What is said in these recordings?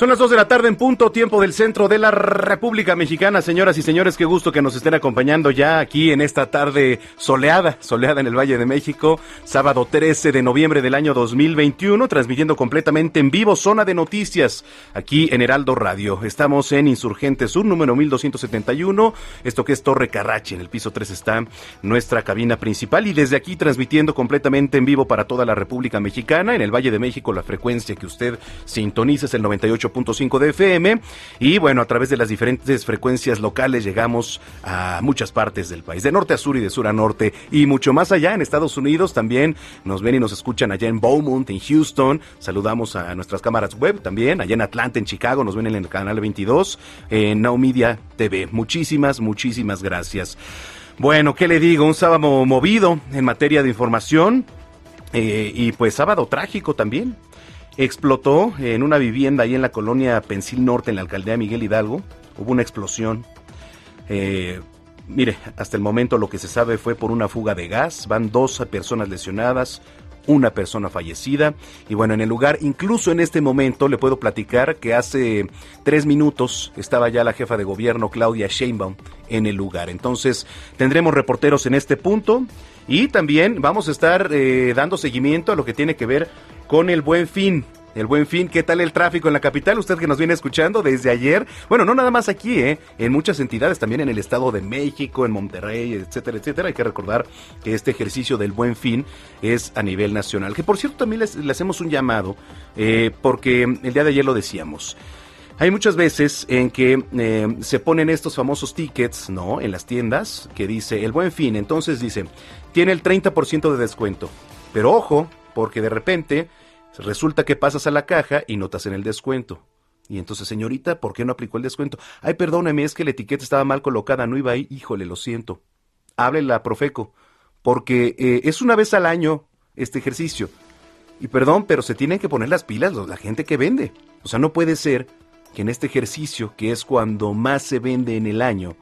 Son las 2 de la tarde en punto, tiempo del centro de la República Mexicana. Señoras y señores, qué gusto que nos estén acompañando ya aquí en esta tarde soleada, soleada en el Valle de México, sábado 13 de noviembre del año 2021, transmitiendo completamente en vivo Zona de Noticias aquí en Heraldo Radio. Estamos en Insurgente Sur, número 1271, esto que es Torre Carrache, en el piso 3 está nuestra cabina principal y desde aquí transmitiendo completamente en vivo para toda la República Mexicana, en el Valle de México la frecuencia que usted sintoniza es el 98 cinco de FM y bueno, a través de las diferentes frecuencias locales llegamos a muchas partes del país, de norte a sur y de sur a norte y mucho más allá en Estados Unidos también nos ven y nos escuchan allá en Beaumont, en Houston, saludamos a nuestras cámaras web también, allá en Atlanta, en Chicago, nos ven en el canal 22, en Now Media TV. Muchísimas, muchísimas gracias. Bueno, ¿qué le digo? Un sábado movido en materia de información eh, y pues sábado trágico también explotó en una vivienda ahí en la colonia Pensil Norte, en la alcaldía Miguel Hidalgo. Hubo una explosión. Eh, mire, hasta el momento lo que se sabe fue por una fuga de gas. Van dos personas lesionadas, una persona fallecida. Y bueno, en el lugar, incluso en este momento, le puedo platicar que hace tres minutos estaba ya la jefa de gobierno, Claudia Sheinbaum, en el lugar. Entonces, tendremos reporteros en este punto. Y también vamos a estar eh, dando seguimiento a lo que tiene que ver con el buen fin. El buen fin, ¿qué tal el tráfico en la capital? Usted que nos viene escuchando desde ayer. Bueno, no nada más aquí, ¿eh? En muchas entidades, también en el Estado de México, en Monterrey, etcétera, etcétera. Hay que recordar que este ejercicio del buen fin es a nivel nacional. Que por cierto también le hacemos un llamado, eh, porque el día de ayer lo decíamos. Hay muchas veces en que eh, se ponen estos famosos tickets, ¿no? En las tiendas, que dice el buen fin. Entonces dice, tiene el 30% de descuento. Pero ojo, porque de repente resulta que pasas a la caja y notas en el descuento. Y entonces, señorita, ¿por qué no aplicó el descuento? Ay, perdóneme, es que la etiqueta estaba mal colocada, no iba ahí. Híjole, lo siento. Háblele a Profeco, porque eh, es una vez al año este ejercicio. Y perdón, pero se tienen que poner las pilas la gente que vende. O sea, no puede ser que en este ejercicio, que es cuando más se vende en el año,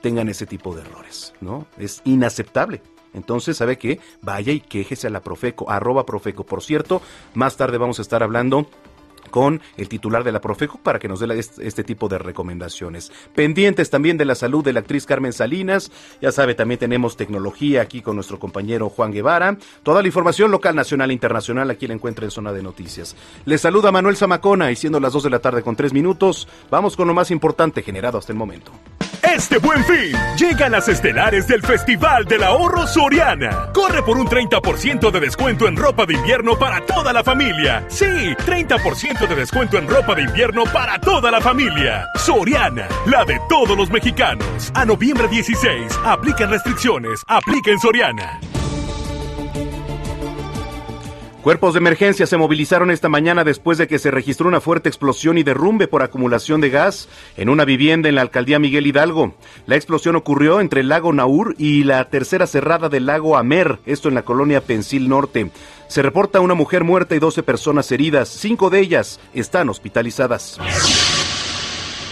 tengan ese tipo de errores, ¿no? Es inaceptable. Entonces, ¿sabe qué? Vaya y quéjese a la Profeco, arroba Profeco. Por cierto, más tarde vamos a estar hablando con el titular de la Profeco para que nos dé este, tipo de recomendaciones. Pendientes también de la salud de la actriz Carmen Salinas. Ya sabe, también tenemos tecnología aquí con nuestro compañero Juan Guevara. Toda la información local, nacional e internacional aquí la encuentra en Zona de Noticias. Le saluda Manuel Zamacona y siendo las 2 de la tarde con 3 minutos, vamos con lo más importante generado hasta el momento. Este buen fin, llegan las estelares del Festival del Ahorro Soriana. Corre por un 30% de descuento en ropa de invierno para toda la familia. Sí, 30% de descuento en ropa de invierno para toda la familia. Soriana, la de todos los mexicanos. A noviembre 16, aplican restricciones, aplica en Soriana. Cuerpos de emergencia se movilizaron esta mañana después de que se registró una fuerte explosión y derrumbe por acumulación de gas en una vivienda en la alcaldía Miguel Hidalgo. La explosión ocurrió entre el lago Naur y la tercera cerrada del lago Amer, esto en la colonia Pensil Norte. Se reporta una mujer muerta y 12 personas heridas, cinco de ellas están hospitalizadas.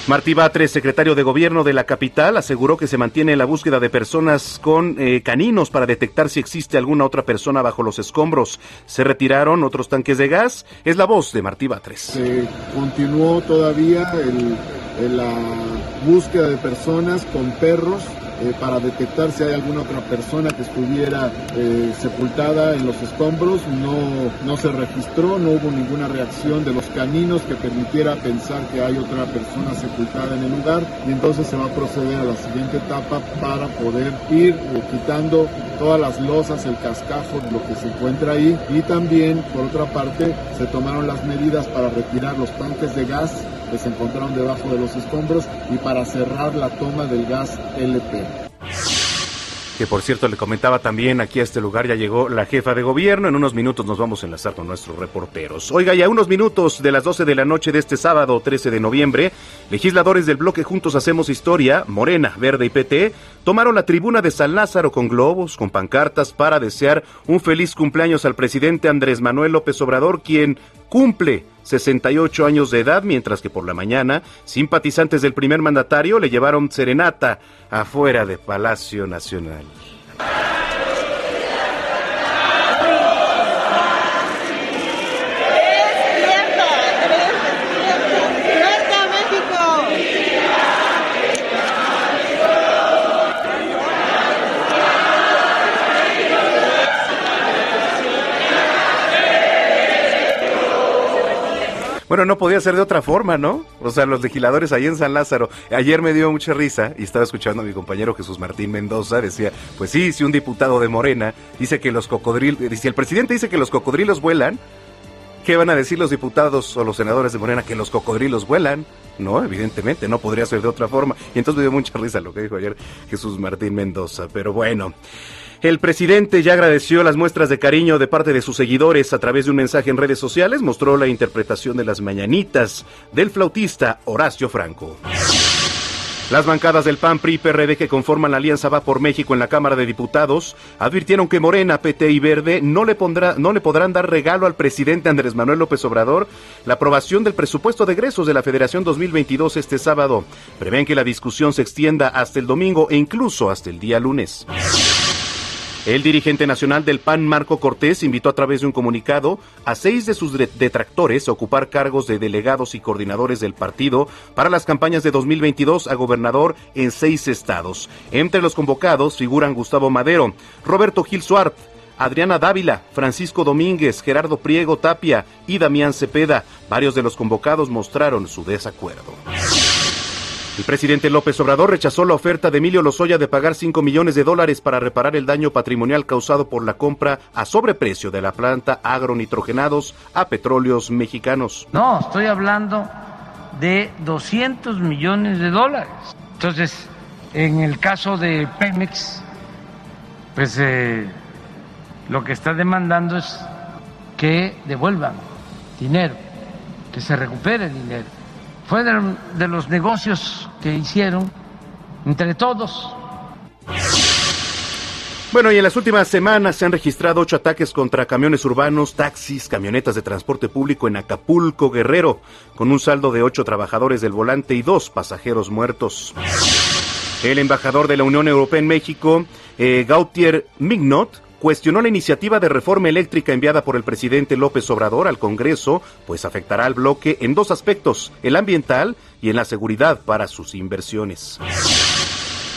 Martí Batres, secretario de Gobierno de la capital, aseguró que se mantiene la búsqueda de personas con eh, caninos para detectar si existe alguna otra persona bajo los escombros. Se retiraron otros tanques de gas. Es la voz de Martí Batres. Se continuó todavía la búsqueda de personas con perros eh, para detectar si hay alguna otra persona que estuviera eh, sepultada en los escombros. No, no se registró, no hubo ninguna reacción de los caninos que permitiera pensar que hay otra persona sepultada en el lugar y entonces se va a proceder a la siguiente etapa para poder ir eh, quitando todas las losas, el cascajo, lo que se encuentra ahí y también por otra parte se tomaron las medidas para retirar los tanques de gas que se encontraron debajo de los escombros y para cerrar la toma del gas LP que por cierto le comentaba también aquí a este lugar ya llegó la jefa de gobierno. En unos minutos nos vamos a enlazar con nuestros reporteros. Oiga, ya unos minutos de las 12 de la noche de este sábado 13 de noviembre, legisladores del bloque Juntos Hacemos Historia, Morena, Verde y PT, tomaron la tribuna de San Lázaro con globos, con pancartas para desear un feliz cumpleaños al presidente Andrés Manuel López Obrador, quien cumple 68 años de edad, mientras que por la mañana simpatizantes del primer mandatario le llevaron serenata afuera de Palacio Nacional. Bueno, no podía ser de otra forma, ¿no? O sea, los legisladores ahí en San Lázaro. Ayer me dio mucha risa y estaba escuchando a mi compañero Jesús Martín Mendoza. Decía, pues sí, si un diputado de Morena dice que los cocodrilos, si el presidente dice que los cocodrilos vuelan, ¿qué van a decir los diputados o los senadores de Morena? Que los cocodrilos vuelan. No, evidentemente, no podría ser de otra forma. Y entonces me dio mucha risa lo que dijo ayer Jesús Martín Mendoza. Pero bueno. El presidente ya agradeció las muestras de cariño de parte de sus seguidores a través de un mensaje en redes sociales. Mostró la interpretación de las mañanitas del flautista Horacio Franco. Las bancadas del PAN, PRI y PRD que conforman la Alianza Va por México en la Cámara de Diputados advirtieron que Morena, PT y Verde no le, pondrá, no le podrán dar regalo al presidente Andrés Manuel López Obrador la aprobación del presupuesto de egresos de la Federación 2022 este sábado. Prevén que la discusión se extienda hasta el domingo e incluso hasta el día lunes. El dirigente nacional del PAN, Marco Cortés, invitó a través de un comunicado a seis de sus detractores a ocupar cargos de delegados y coordinadores del partido para las campañas de 2022 a gobernador en seis estados. Entre los convocados figuran Gustavo Madero, Roberto Gil Suart, Adriana Dávila, Francisco Domínguez, Gerardo Priego Tapia y Damián Cepeda. Varios de los convocados mostraron su desacuerdo. El presidente López Obrador rechazó la oferta de Emilio Lozoya de pagar 5 millones de dólares para reparar el daño patrimonial causado por la compra a sobreprecio de la planta agronitrogenados a petróleos mexicanos. No, estoy hablando de 200 millones de dólares. Entonces, en el caso de Pemex, pues eh, lo que está demandando es que devuelvan dinero, que se recupere dinero fue de, los negocios que hicieron entre todos. Bueno, y en las últimas semanas se han registrado ocho ataques contra camiones urbanos, taxis, camionetas de transporte público en Acapulco, Guerrero, con un saldo de ocho trabajadores del volante y dos pasajeros muertos. El embajador de la Unión Europea en México, eh, Gautier Mignot, cuestionó la iniciativa de reforma eléctrica enviada por el presidente López Obrador al Congreso, pues afectará al bloque en dos aspectos, el ambiental y en la seguridad para sus inversiones.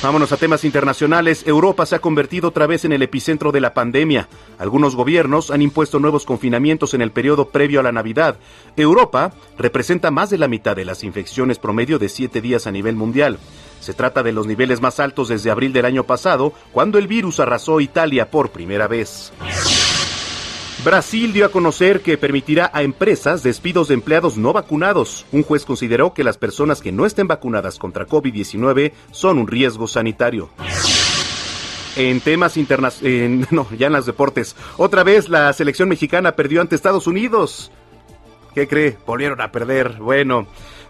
Vámonos a temas internacionales. Europa se ha convertido otra vez en el epicentro de la pandemia. Algunos gobiernos han impuesto nuevos confinamientos en el periodo previo a la Navidad. Europa representa más de la mitad de las infecciones promedio de siete días a nivel mundial. Se trata de los niveles más altos desde abril del año pasado, cuando el virus arrasó Italia por primera vez. Brasil dio a conocer que permitirá a empresas despidos de empleados no vacunados. Un juez consideró que las personas que no estén vacunadas contra COVID-19 son un riesgo sanitario. En temas internacionales, no, ya en los deportes, otra vez la selección mexicana perdió ante Estados Unidos. ¿Qué cree? Volvieron a perder. Bueno,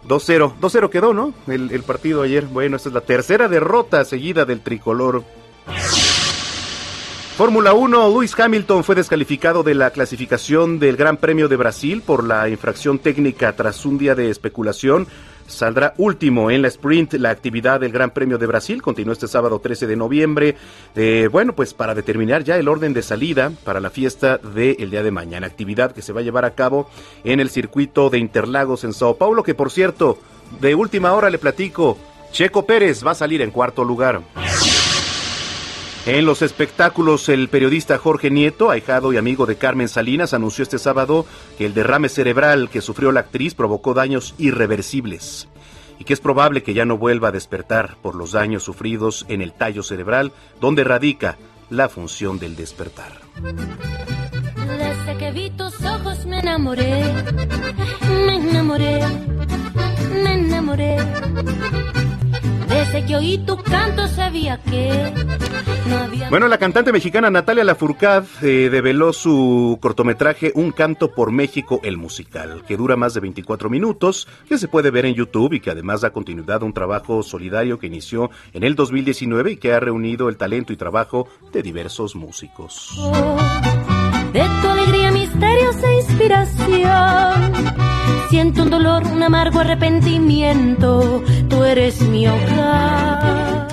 2-0. 2-0 quedó, ¿no? El, el, partido ayer. Bueno, esta es la tercera derrota seguida del tricolor. Fórmula 1, Lewis Hamilton fue descalificado de la clasificación del Gran Premio de Brasil por la infracción técnica tras un día de especulación saldrá último en la sprint. La actividad del Gran Premio de Brasil continúa este sábado 13 de noviembre. Eh, bueno, pues para determinar ya el orden de salida para la fiesta del día de mañana. Actividad que se va a llevar a cabo en el circuito de Interlagos en Sao Paulo, que por cierto, de última hora le platico, Checo Pérez va a salir en cuarto lugar. En los espectáculos, el periodista Jorge Nieto, ahijado y amigo de Carmen Salinas, anunció este sábado que el derrame cerebral que sufrió la actriz provocó daños irreversibles y que es probable que ya no vuelva a despertar por los daños sufridos en el tallo cerebral, donde radica la función del despertar. Me enamoré me enamoré. Desde que oí tu canto sabía que no había... Bueno, la cantante mexicana Natalia Lafourcade eh, develó su cortometraje Un canto por México, el musical, que dura más de 24 minutos, que se puede ver en YouTube y que además da continuidad a un trabajo solidario que inició en el 2019 y que ha reunido el talento y trabajo de diversos músicos. De tu alegría, misterios e inspiración. Siento un dolor, un amargo arrepentimiento. Tú eres mi hogar.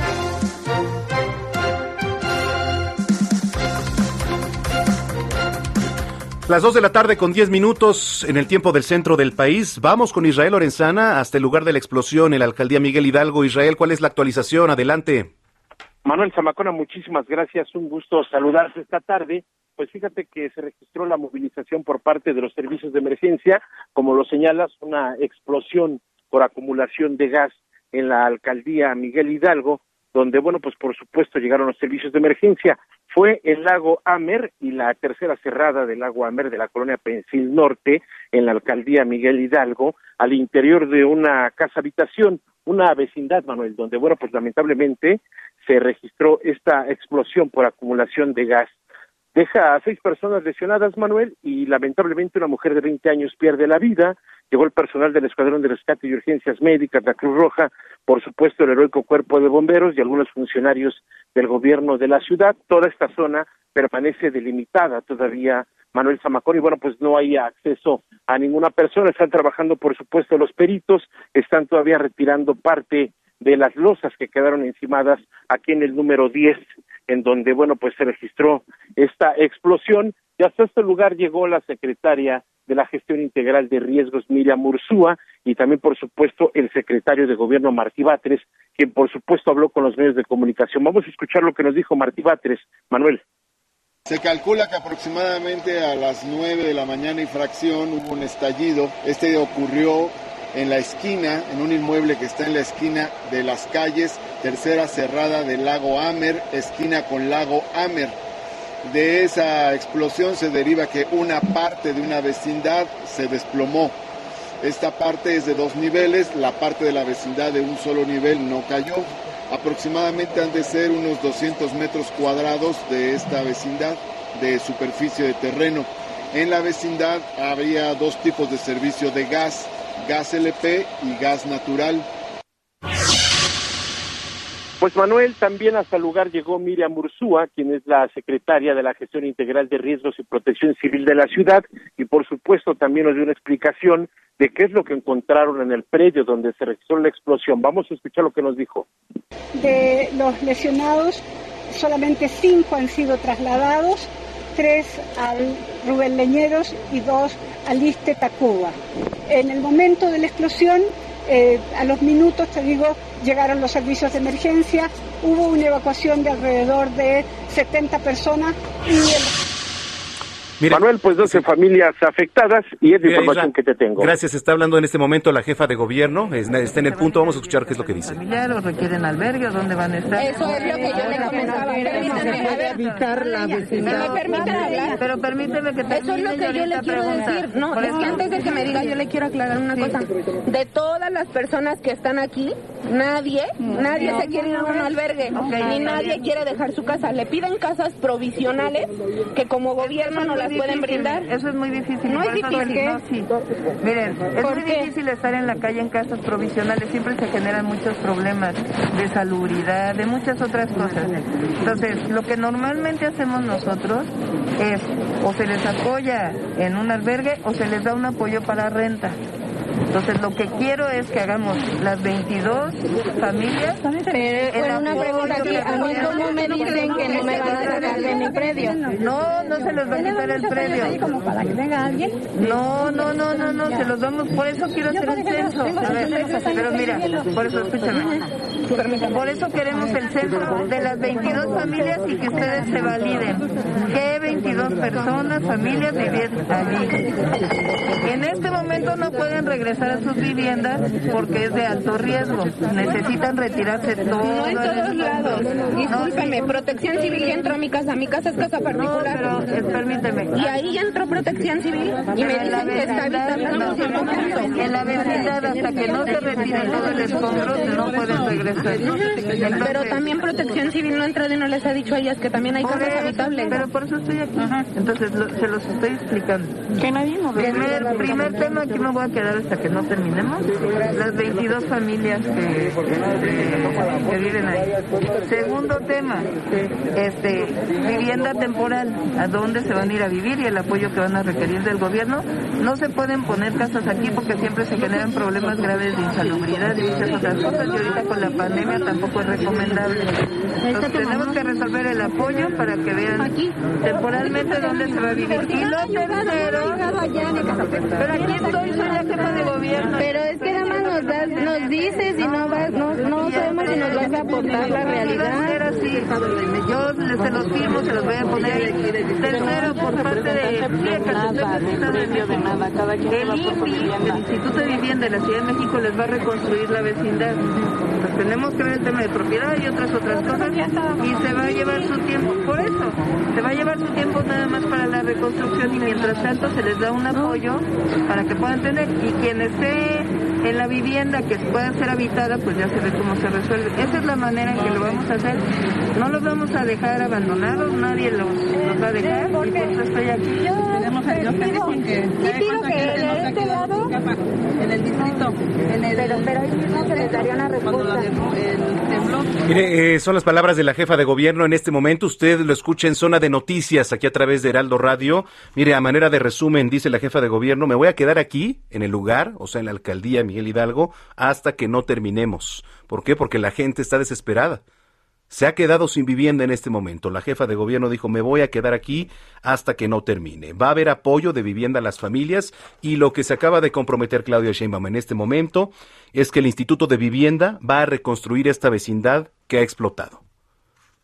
Las 2 de la tarde con 10 minutos en el tiempo del centro del país. Vamos con Israel Lorenzana hasta el lugar de la explosión en la alcaldía Miguel Hidalgo. Israel, ¿cuál es la actualización? Adelante. Manuel Zamacona, muchísimas gracias. Un gusto saludarte esta tarde. Pues fíjate que se registró la movilización por parte de los servicios de emergencia, como lo señalas, una explosión por acumulación de gas en la alcaldía Miguel Hidalgo, donde, bueno, pues por supuesto llegaron los servicios de emergencia. Fue el lago Amer y la tercera cerrada del lago Amer de la colonia Pensil Norte, en la alcaldía Miguel Hidalgo, al interior de una casa habitación, una vecindad, Manuel, donde, bueno, pues lamentablemente se registró esta explosión por acumulación de gas. Deja a seis personas lesionadas, Manuel, y lamentablemente una mujer de 20 años pierde la vida. Llegó el personal del Escuadrón de Rescate y Urgencias Médicas, la Cruz Roja, por supuesto el heroico Cuerpo de Bomberos y algunos funcionarios del gobierno de la ciudad. Toda esta zona permanece delimitada todavía, Manuel Zamacón, y bueno, pues no hay acceso a ninguna persona. Están trabajando, por supuesto, los peritos, están todavía retirando parte de las losas que quedaron encimadas aquí en el número 10, en donde, bueno, pues se registró esta explosión y hasta este lugar llegó la secretaria de la Gestión Integral de Riesgos, Miriam Ursúa, y también, por supuesto, el secretario de Gobierno, Martí Batres, quien, por supuesto, habló con los medios de comunicación. Vamos a escuchar lo que nos dijo Martí Batres. Manuel. Se calcula que aproximadamente a las nueve de la mañana y fracción hubo un estallido. Este ocurrió en la esquina, en un inmueble que está en la esquina de las calles Tercera Cerrada del Lago Amer, esquina con Lago Amer. De esa explosión se deriva que una parte de una vecindad se desplomó. Esta parte es de dos niveles, la parte de la vecindad de un solo nivel no cayó. Aproximadamente han de ser unos 200 metros cuadrados de esta vecindad de superficie de terreno. En la vecindad había dos tipos de servicio de gas, gas LP y gas natural. Pues Manuel, también hasta el lugar llegó Miriam Ursúa, quien es la secretaria de la Gestión Integral de Riesgos y Protección Civil de la ciudad, y por supuesto también nos dio una explicación de qué es lo que encontraron en el predio donde se registró la explosión. Vamos a escuchar lo que nos dijo. De los lesionados, solamente cinco han sido trasladados, tres al Rubén Leñeros y dos al Iste Tacuba. En el momento de la explosión, eh, a los minutos, te digo, llegaron los servicios de emergencia, hubo una evacuación de alrededor de 70 personas y el... Manuel, pues 12 familias afectadas y es la información que te tengo. Gracias, está hablando en este momento la jefa de gobierno, está en el punto, vamos a escuchar qué es lo que dice. ¿O requieren albergue dónde van a estar? Eso es lo que yo le comentaba. Evitar la vecindad. ¿Me permiten hablar? Pero permíteme que Eso es lo que yo le quiero decir. No, es que antes de que me diga, yo le quiero aclarar una cosa. De todas las personas que están aquí, nadie, nadie se quiere ir a un albergue, ni nadie quiere dejar su casa. Le piden casas provisionales que como gobierno no las pueden brindar. Eso es muy difícil. No es difícil. No, sí. Miren, es muy difícil estar en la calle en casas provisionales. Siempre se generan muchos problemas de salubridad, de muchas otras cosas. Entonces, lo que normalmente hacemos nosotros es o se les apoya en un albergue o se les da un apoyo para renta. Entonces, lo que quiero es que hagamos las 22 familias. Pero una pregunta aquí, ¿a mí cómo me dicen que no me van a sacar de mi predio? No, no se los va a quitar el predio. como para que venga alguien? No, no, no, no, no, se los damos, por eso quiero hacer un censo. A ver, pero mira, por eso escúchame. Por eso queremos el censo de las 22 familias y que ustedes se validen. ¿Qué 22 personas, familias viven allí? En este momento no pueden regresar a sus viviendas porque es de alto riesgo. Necesitan retirarse todo. No en todos lados. Discúlpeme, protección civil ya entró a mi casa. Mi casa es casa particular. No, pero permíteme. Y ahí ya entró protección civil y me dicen que está habitando En la vecindad, hasta que no se retire todo el escombro, no pueden regresar. pero también protección civil no ha entrado y no les ha dicho a ellas que también hay casas habitables. Pero por eso estoy aquí. Entonces se los estoy explicando. Que nadie nos primer, primer tema, aquí me voy a quedar hasta que no terminemos. Las 22 familias que, que, viven ahí. Segundo tema, este, vivienda temporal. ¿A dónde se van a ir a vivir y el apoyo que van a requerir del gobierno? No se pueden poner casas aquí porque siempre se generan problemas graves de insalubridad y muchas otras cosas. Y ahorita con la pandemia tampoco es recomendable. Entonces tenemos que resolver el apoyo para que vean temporalmente dónde se va a vivir. Y lo tercero, pero aquí estoy, soy la jefa de gobierno. Pero es que nada más nos, das, nos dices y no, vas, no, no sabemos si nos vas a aportar la realidad. Yo se los firmo, se los voy a poner. Tercero, por parte de el INPI, el Instituto de Vivienda de la Ciudad de México, les va a reconstruir la vecindad. Pues tenemos que ver el tema de propiedad y otras otras cosas y se va a llevar su tiempo. Por eso, se va a llevar su tiempo nada más para la reconstrucción y mientras tanto se les da un apoyo para que puedan tener. Y quien esté en la vivienda que pueda ser habitada, pues ya se ve cómo se resuelve. Esa es la manera en que lo vamos a hacer. No los vamos a dejar abandonados, nadie los, va a dejar. Y por eso estoy aquí. Tenemos a Dios que, que de este lado, en el distrito, en el, pero, pero ahí mismo se les daría una respuesta. Mire, eh, son las palabras de la jefa de gobierno en este momento. Usted lo escucha en zona de noticias aquí a través de Heraldo Radio. Mire, a manera de resumen, dice la jefa de gobierno, me voy a quedar aquí, en el lugar, o sea, en la alcaldía Miguel Hidalgo, hasta que no terminemos. ¿Por qué? Porque la gente está desesperada se ha quedado sin vivienda en este momento. La jefa de gobierno dijo, me voy a quedar aquí hasta que no termine. Va a haber apoyo de vivienda a las familias y lo que se acaba de comprometer Claudia Sheinbaum en este momento es que el Instituto de Vivienda va a reconstruir esta vecindad que ha explotado.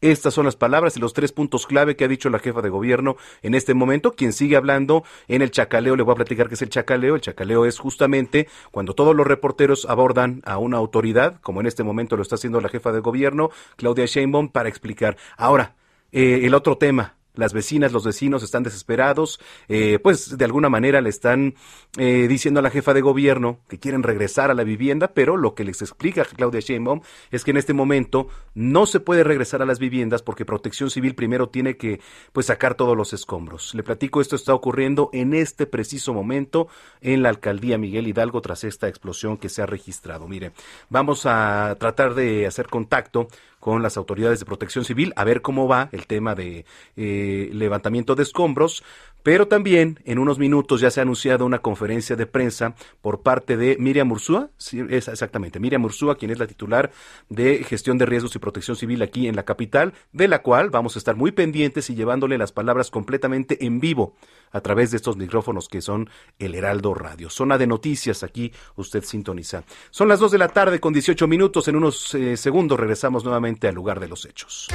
Estas son las palabras y los tres puntos clave que ha dicho la jefa de gobierno en este momento. Quien sigue hablando en el chacaleo, le voy a platicar qué es el chacaleo. El chacaleo es justamente cuando todos los reporteros abordan a una autoridad, como en este momento lo está haciendo la jefa de gobierno, Claudia Sheinbaum, para explicar. Ahora, eh, el otro tema, las vecinas, los vecinos están desesperados, eh, pues de alguna manera le están eh, diciendo a la jefa de gobierno que quieren regresar a la vivienda, pero lo que les explica Claudia Sheinbaum es que en este momento no se puede regresar a las viviendas porque Protección Civil primero tiene que pues sacar todos los escombros. Le platico, esto está ocurriendo en este preciso momento en la alcaldía Miguel Hidalgo tras esta explosión que se ha registrado. Mire, vamos a tratar de hacer contacto con las autoridades de protección civil a ver cómo va el tema de eh, levantamiento de escombros. Pero también en unos minutos ya se ha anunciado una conferencia de prensa por parte de Miriam Ursúa, sí, es exactamente, Miriam Ursúa, quien es la titular de gestión de riesgos y protección civil aquí en la capital, de la cual vamos a estar muy pendientes y llevándole las palabras completamente en vivo a través de estos micrófonos que son el Heraldo Radio. Zona de noticias, aquí usted sintoniza. Son las 2 de la tarde con 18 minutos. En unos eh, segundos regresamos nuevamente al lugar de los hechos.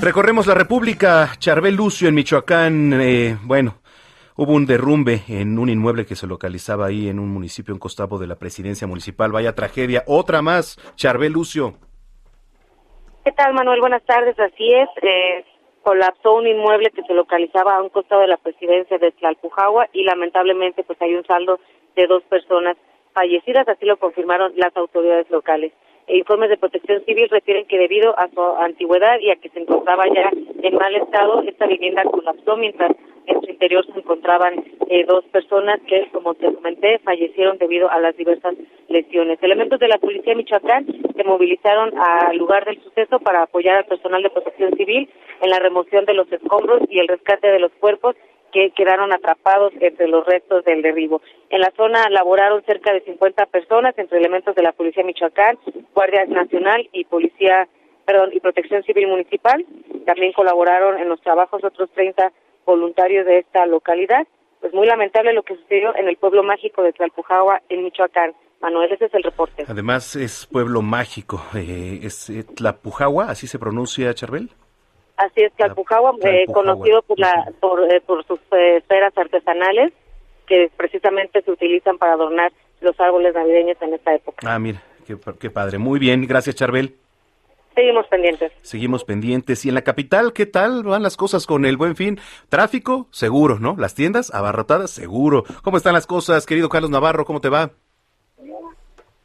Recorremos la República, Charbel Lucio en Michoacán. Eh, bueno, hubo un derrumbe en un inmueble que se localizaba ahí en un municipio en Costavo de la presidencia municipal. Vaya tragedia. Otra más, Charbel Lucio. ¿Qué tal, Manuel? Buenas tardes. Así es. Eh, colapsó un inmueble que se localizaba a un costado de la presidencia de Tlalpujagua y lamentablemente pues hay un saldo de dos personas fallecidas, así lo confirmaron las autoridades locales. Informes de protección civil refieren que debido a su antigüedad y a que se encontraba ya en mal estado, esta vivienda colapsó mientras en su interior se encontraban eh, dos personas que, como te comenté, fallecieron debido a las diversas lesiones. Elementos de la Policía Michoacán se movilizaron al lugar del suceso para apoyar al personal de protección civil en la remoción de los escombros y el rescate de los cuerpos que quedaron atrapados entre los restos del derribo. En la zona laboraron cerca de 50 personas entre elementos de la Policía Michoacán, Guardia Nacional y Policía, perdón, y Protección Civil Municipal. También colaboraron en los trabajos otros 30 voluntarios de esta localidad. pues muy lamentable lo que sucedió en el pueblo mágico de Tlalpujahua, en Michoacán. Manuel, ese es el reporte. Además es pueblo mágico, eh, es eh, Tlapujahua, así se pronuncia, Charbel. Así es, Tlalpujahua, eh, conocido por, la, por, eh, por sus eh, esferas artesanales que precisamente se utilizan para adornar los árboles navideños en esta época. Ah, mira, qué, qué padre. Muy bien, gracias, Charbel. Seguimos pendientes. Seguimos pendientes. ¿Y en la capital qué tal van las cosas con el buen fin? Tráfico, seguro, ¿no? Las tiendas abarrotadas, seguro. ¿Cómo están las cosas, querido Carlos Navarro? ¿Cómo te va?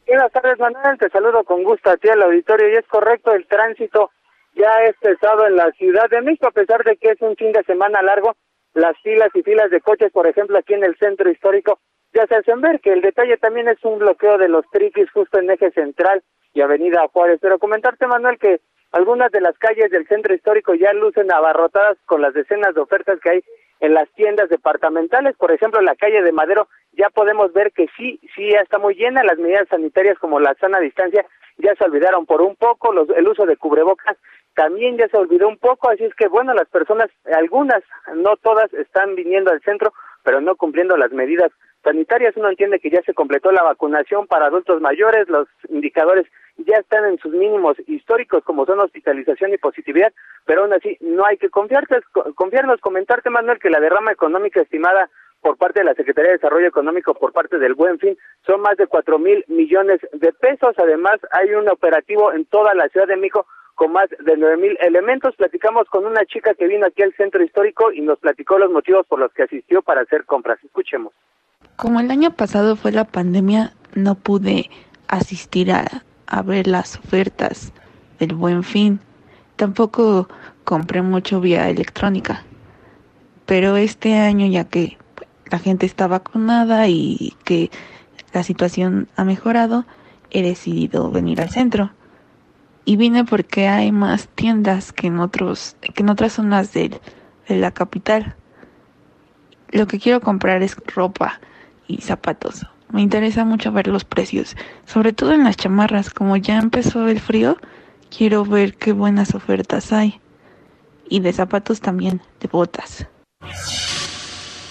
Buenas tardes, Manuel. Te saludo con gusto a ti al auditorio. Y es correcto, el tránsito ya es pesado en la Ciudad de México, a pesar de que es un fin de semana largo. Las filas y filas de coches, por ejemplo, aquí en el centro histórico, ya se hacen ver que el detalle también es un bloqueo de los triquis justo en eje central y Avenida Juárez. Pero comentarte, Manuel, que algunas de las calles del centro histórico ya lucen abarrotadas con las decenas de ofertas que hay en las tiendas departamentales. Por ejemplo, la calle de Madero ya podemos ver que sí, sí ya está muy llena. Las medidas sanitarias como la sana distancia ya se olvidaron por un poco. Los, el uso de cubrebocas también ya se olvidó un poco. Así es que, bueno, las personas, algunas, no todas, están viniendo al centro, pero no cumpliendo las medidas sanitarias. Uno entiende que ya se completó la vacunación para adultos mayores. Los indicadores ya están en sus mínimos históricos como son hospitalización y positividad, pero aún así no hay que confiarnos, comentarte Manuel que la derrama económica estimada por parte de la Secretaría de Desarrollo Económico por parte del Buen Fin son más de cuatro mil millones de pesos. Además, hay un operativo en toda la Ciudad de México con más de nueve mil elementos. Platicamos con una chica que vino aquí al centro histórico y nos platicó los motivos por los que asistió para hacer compras. Escuchemos. Como el año pasado fue la pandemia, no pude asistir a, a ver las ofertas del buen fin. Tampoco compré mucho vía electrónica. Pero este año, ya que la gente está vacunada y que la situación ha mejorado, he decidido venir al centro. Y vine porque hay más tiendas que en otros, que en otras zonas de, de la capital. Lo que quiero comprar es ropa y zapatos. Me interesa mucho ver los precios, sobre todo en las chamarras. Como ya empezó el frío, quiero ver qué buenas ofertas hay. Y de zapatos también, de botas.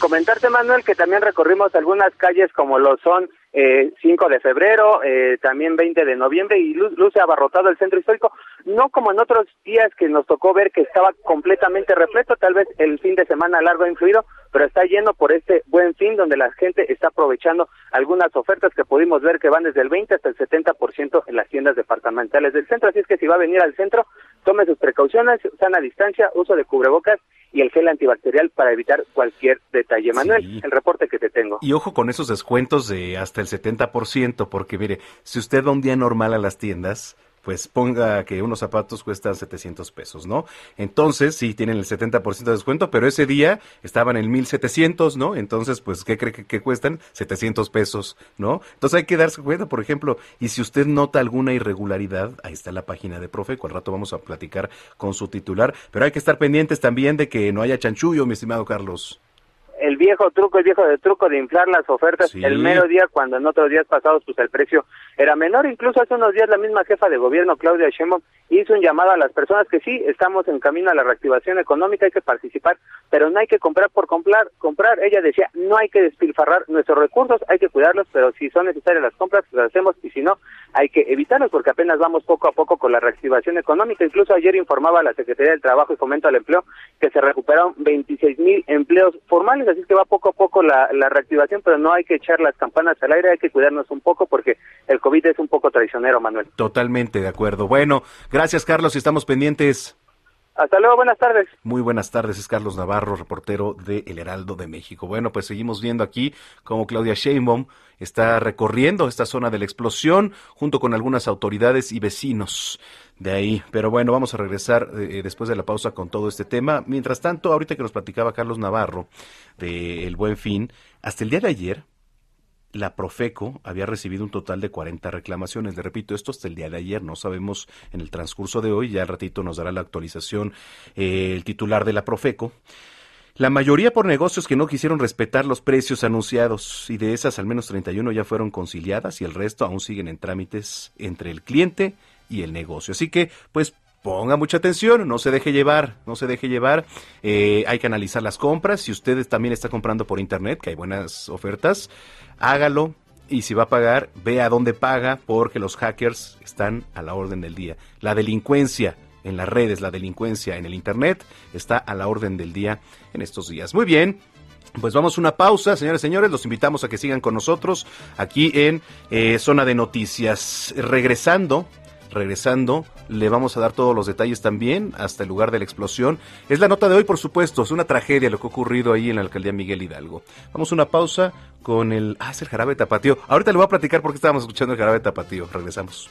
Comentarte, Manuel, que también recorrimos algunas calles como lo son eh, 5 de febrero, eh, también 20 de noviembre y luce abarrotado el centro histórico, no como en otros días que nos tocó ver que estaba completamente repleto, tal vez el fin de semana largo ha influido, pero está lleno por este buen fin donde la gente está aprovechando algunas ofertas que pudimos ver que van desde el 20 hasta el 70% en las tiendas departamentales del centro, así es que si va a venir al centro, tome sus precauciones, sana distancia, uso de cubrebocas y el gel antibacterial para evitar cualquier detalle. Manuel, el reporte que te tengo. Y ojo con esos descuentos de hasta el 70%, porque mire, si usted va un día normal a las tiendas, pues ponga que unos zapatos cuestan 700 pesos, ¿no? Entonces, sí, tienen el 70% de descuento, pero ese día estaban en 1700, ¿no? Entonces, pues, ¿qué cree que, cuestan? 700 pesos, ¿no? Entonces hay que darse cuenta, por ejemplo, y si usted nota alguna irregularidad, ahí está la página de Profeco, al rato vamos a platicar con su titular, pero hay que estar pendientes también de que no haya chanchullo, mi estimado Carlos el viejo truco, el viejo de truco de inflar las ofertas el mero día cuando en otros días pasados pues el precio era menor. Incluso hace unos días la misma jefa de gobierno, Claudia Sheinbaum, hizo un llamado a las personas que sí, estamos en camino a la reactivación económica, hay que participar, pero no hay que comprar por comprar. comprar. Ella decía, no hay que despilfarrar nuestros recursos, hay que cuidarlos, pero si son necesarias las compras, las hacemos y si no, hay que evitarlos porque apenas vamos poco a poco con la reactivación económica. Incluso ayer informaba la Secretaría del Trabajo y Fomento al Empleo que se recuperaron 26 mil empleos formales así que va poco a poco la, la reactivación, pero no hay que echar las campanas al aire, hay que cuidarnos un poco porque el COVID es un poco traicionero, Manuel. Totalmente de acuerdo. Bueno, gracias Carlos estamos pendientes. Hasta luego, buenas tardes. Muy buenas tardes, es Carlos Navarro, reportero de El Heraldo de México. Bueno, pues seguimos viendo aquí cómo Claudia Sheinbaum está recorriendo esta zona de la explosión junto con algunas autoridades y vecinos de ahí. Pero bueno, vamos a regresar eh, después de la pausa con todo este tema. Mientras tanto, ahorita que nos platicaba Carlos Navarro de El Buen Fin, hasta el día de ayer la Profeco había recibido un total de 40 reclamaciones. Le repito, esto hasta el día de ayer, no sabemos en el transcurso de hoy, ya al ratito nos dará la actualización eh, el titular de la Profeco. La mayoría por negocios que no quisieron respetar los precios anunciados y de esas al menos 31 ya fueron conciliadas y el resto aún siguen en trámites entre el cliente y el negocio. Así que, pues, ponga mucha atención, no se deje llevar, no se deje llevar. Eh, hay que analizar las compras. Si usted también está comprando por internet, que hay buenas ofertas, hágalo. Y si va a pagar, vea dónde paga, porque los hackers están a la orden del día. La delincuencia en las redes, la delincuencia en el internet está a la orden del día en estos días. Muy bien. Pues vamos a una pausa, señores y señores. Los invitamos a que sigan con nosotros aquí en eh, Zona de Noticias. Regresando, regresando, le vamos a dar todos los detalles también hasta el lugar de la explosión. Es la nota de hoy, por supuesto, es una tragedia lo que ha ocurrido ahí en la alcaldía Miguel Hidalgo. Vamos a una pausa con el... Ah, es el jarabe tapatío. Ahorita le voy a platicar por qué estábamos escuchando el jarabe tapatío. Regresamos.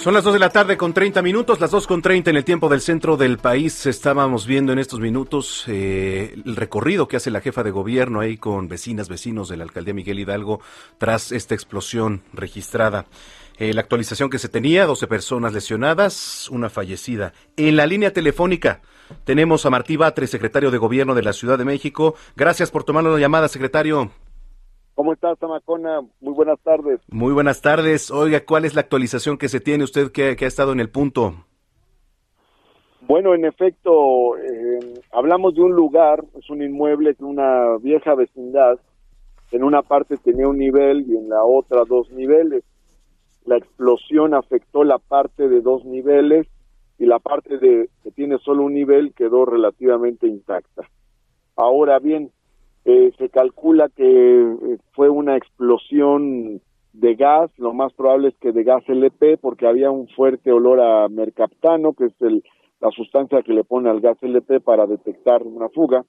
Son las 2 de la tarde con 30 minutos, las 2 con 30 en el tiempo del centro del país. Estábamos viendo en estos minutos eh, el recorrido que hace la jefa de gobierno ahí con vecinas, vecinos de la alcaldía Miguel Hidalgo tras esta explosión registrada. Eh, la actualización que se tenía, 12 personas lesionadas, una fallecida. En la línea telefónica tenemos a Martí Batre, secretario de gobierno de la Ciudad de México. Gracias por tomar la llamada, secretario. ¿Cómo estás, Tamacona? Muy buenas tardes. Muy buenas tardes. Oiga, ¿cuál es la actualización que se tiene usted que, ha estado en el punto? Bueno, en efecto, eh, hablamos de un lugar, es un inmueble, es una vieja vecindad. En una parte tenía un nivel y en la otra dos niveles. La explosión afectó la parte de dos niveles y la parte de que tiene solo un nivel quedó relativamente intacta. Ahora bien, eh, se calcula que eh, fue una explosión de gas, lo más probable es que de gas LP, porque había un fuerte olor a mercaptano, que es el, la sustancia que le pone al gas LP para detectar una fuga.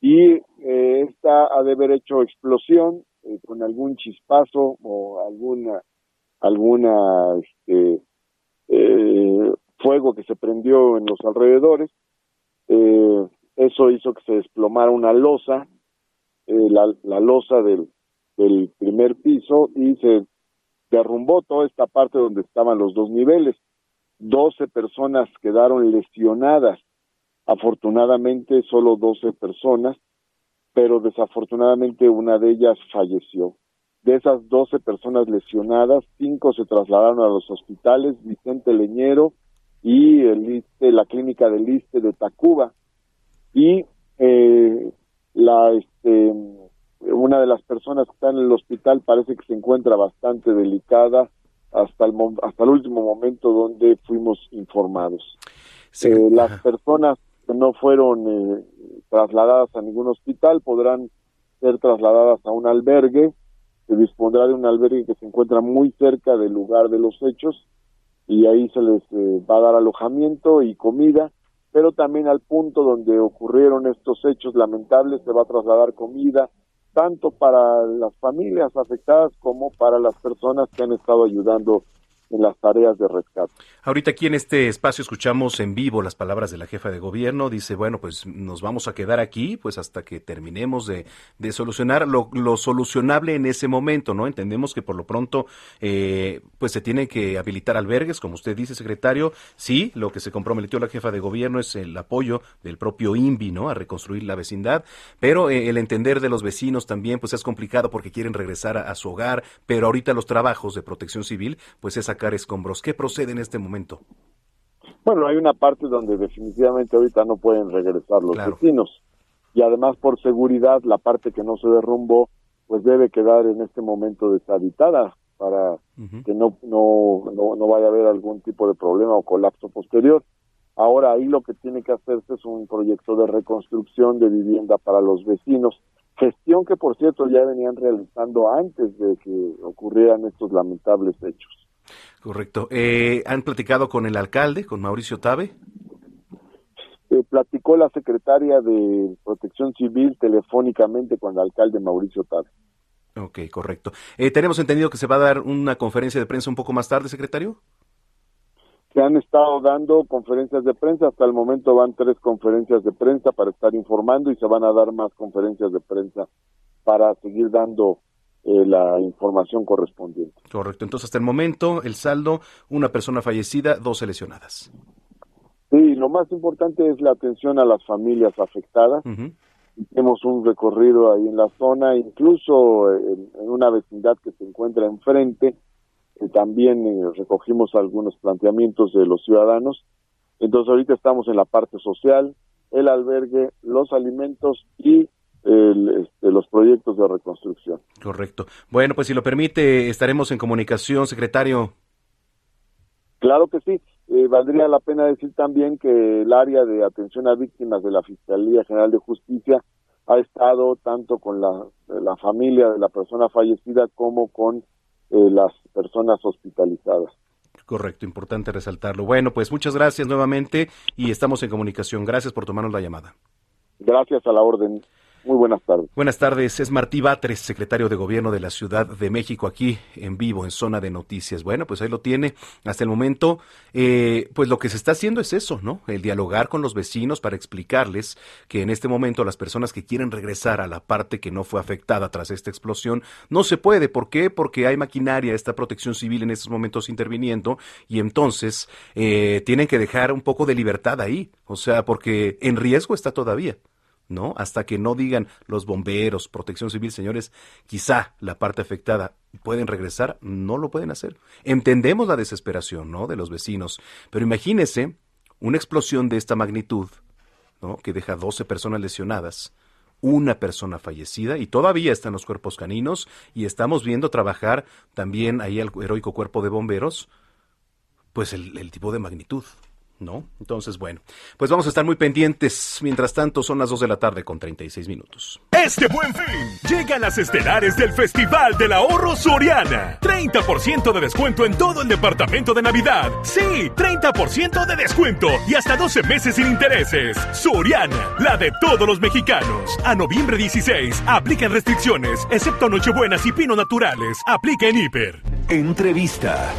Y eh, esta ha de haber hecho explosión con algún chispazo o alguna alguna este, fuego que se prendió en los alrededores. Eso hizo que se desplomara una losa, eh, la, losa del, primer piso y se derrumbó toda esta parte donde estaban los dos niveles. Doce personas quedaron lesionadas. Afortunadamente solo doce personas, pero desafortunadamente una de ellas falleció. De esas doce personas lesionadas, cinco se trasladaron a los hospitales Vicente Leñero y el, la clínica del Liste de Tacuba y eh, la este una de las personas que está en el hospital parece que se encuentra bastante delicada hasta el hasta el último momento donde fuimos informados. Eh, las personas que no fueron eh, trasladadas a ningún hospital podrán ser trasladadas a un albergue, se dispondrá de un albergue que se encuentra muy cerca del lugar de los hechos y ahí se les va a dar alojamiento y comida pero también al punto donde ocurrieron estos hechos lamentables se va a trasladar comida, tanto para las familias afectadas como para las personas que han estado ayudando en las tareas de rescate. Ahorita aquí en este espacio escuchamos en vivo las palabras de la jefa de gobierno. Dice, bueno, pues nos vamos a quedar aquí pues hasta que terminemos de, de solucionar lo, solucionable en ese momento, ¿no? Entendemos que por lo pronto eh, pues se tiene que habilitar albergues, como usted dice, secretario. Sí, lo que se comprometió la jefa de gobierno es el apoyo del propio INVI, ¿no? A reconstruir la vecindad, pero eh, el entender de los vecinos también pues es complicado porque quieren regresar a, a su hogar, pero ahorita los trabajos de protección civil pues es sacar escombros. ¿Qué procede en este momento? Bueno, hay una parte donde definitivamente ahorita no pueden regresar los vecinos y además por seguridad la parte que no se derrumbó pues debe quedar en este momento deshabitada para que no, no, no, no vaya a haber algún tipo de problema o colapso posterior. Ahora ahí lo que tiene que hacerse es un proyecto de reconstrucción de vivienda para los vecinos, gestión que por cierto ya venían realizando antes de que ocurrieran estos lamentables hechos. Correcto. Eh, ¿Han platicado con el alcalde, con Mauricio Tabe? Eh, platicó la secretaria de Protección Civil telefónicamente con el alcalde Mauricio Tabe. Ok, correcto. Eh, tenemos entendido que se va a dar una conferencia de prensa un poco más tarde, secretario. Se han estado dando conferencias de prensa, hasta el momento van tres conferencias de prensa para estar informando y se van a dar más conferencias de prensa para seguir dando eh, la información correspondiente. Correcto, entonces hasta el momento el saldo, una persona fallecida, dos lesionadas. Sí, lo más importante es la atención a las familias afectadas. Hicimos un recorrido ahí en la zona, incluso en, una vecindad que se encuentra enfrente, eh, también eh, recogimos algunos planteamientos de los ciudadanos. Entonces ahorita estamos en la parte social, el albergue, los alimentos y este, los proyectos de reconstrucción. Correcto. Bueno, pues si lo permite, estaremos en comunicación, secretario. Claro que sí. Eh, valdría la pena decir también que el área de atención a víctimas de la Fiscalía General de Justicia ha estado tanto con la, la familia de la persona fallecida como con eh, las personas hospitalizadas. Correcto, importante resaltarlo. Bueno, pues muchas gracias nuevamente y estamos en comunicación. Gracias por tomarnos la llamada. Gracias a la orden. Muy buenas tardes. Buenas tardes. Es Martí Batres, secretario de Gobierno de la Ciudad de México, aquí en vivo, en Zona de Noticias. Bueno, pues ahí lo tiene. Hasta el momento, eh, pues lo que se está haciendo es eso, ¿no? El dialogar con los vecinos para explicarles que en este momento las personas que quieren regresar a la parte que no fue afectada tras esta explosión, no se puede. ¿Por qué? Porque hay maquinaria, esta protección civil en estos momentos interviniendo y entonces eh, tienen que dejar un poco de libertad ahí. O sea, porque en riesgo está todavía. ¿No? Hasta que no digan los bomberos, protección civil, señores, quizá la parte afectada pueden regresar, no lo pueden hacer. Entendemos la desesperación, ¿no? De los vecinos, pero imagínese una explosión de esta magnitud, ¿no? Que deja 12 personas lesionadas, una persona fallecida y todavía están los cuerpos caninos y estamos viendo trabajar también ahí el heroico cuerpo de bomberos, pues el tipo de magnitud. ¿No? Entonces, bueno, pues vamos a estar muy pendientes. Mientras tanto, son las 2 de la tarde con 36 minutos. Este buen fin, llegan las estelares del Festival del Ahorro Soriana. 30% de descuento en todo el departamento de Navidad. Sí, 30% de descuento y hasta 12 meses sin intereses. Soriana, la de todos los mexicanos. A noviembre 16, aplican restricciones, excepto Nochebuenas y Pino Naturales. Aplica en Hiper. Entrevista.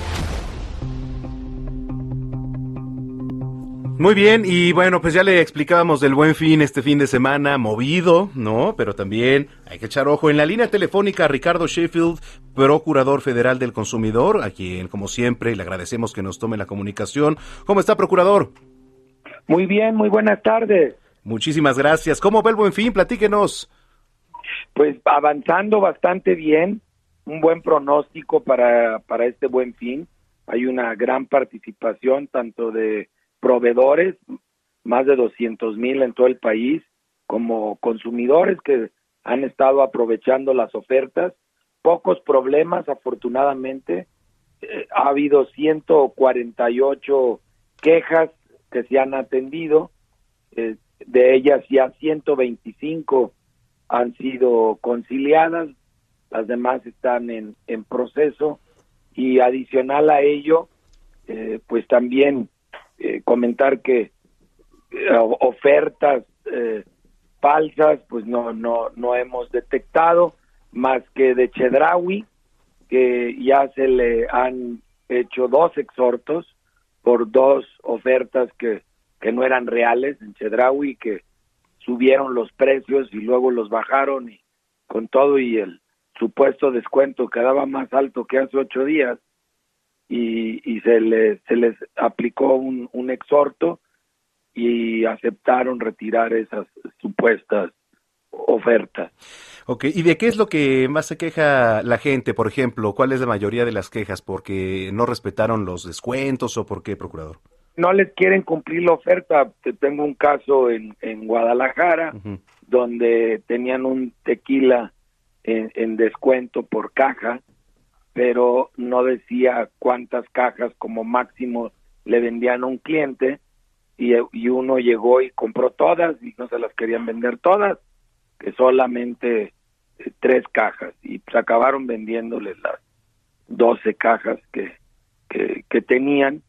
Muy bien, y bueno, pues ya le explicábamos del buen fin este fin de semana, movido, ¿no? Pero también hay que echar ojo en la línea telefónica a Ricardo Sheffield, Procurador Federal del Consumidor, a quien, como siempre, le agradecemos que nos tome la comunicación. ¿Cómo está, Procurador? Muy bien, muy buenas tardes. Muchísimas gracias. ¿Cómo ve el buen fin? Platíquenos. Pues avanzando bastante bien, un buen pronóstico para, para este buen fin. Hay una gran participación tanto de proveedores, más de 200 mil en todo el país, como consumidores que han estado aprovechando las ofertas. Pocos problemas, afortunadamente. Eh, ha habido 148 quejas que se han atendido, eh, de ellas ya 125 han sido conciliadas, las demás están en, proceso y adicional a ello, eh, pues también eh, comentar que eh, ofertas eh, falsas pues no no no hemos detectado más que de Chedraui que ya se le han hecho dos exhortos por dos ofertas que que no eran reales en Chedraui que subieron los precios y luego los bajaron y con todo y el supuesto descuento quedaba más alto que hace ocho días y, se, les, se les aplicó un, un exhorto y aceptaron retirar esas supuestas ofertas. Ok, ¿y de qué es lo que más se queja la gente, por ejemplo? ¿Cuál es la mayoría de las quejas? ¿Porque no respetaron los descuentos o por qué, procurador? No les quieren cumplir la oferta. Tengo un caso en, en Guadalajara donde tenían un tequila en, en descuento por caja pero no decía cuántas cajas como máximo le vendían a un cliente y, uno llegó y compró todas y no se las querían vender todas, que solamente eh, tres cajas y pues acabaron vendiéndoles las doce cajas que, que, tenían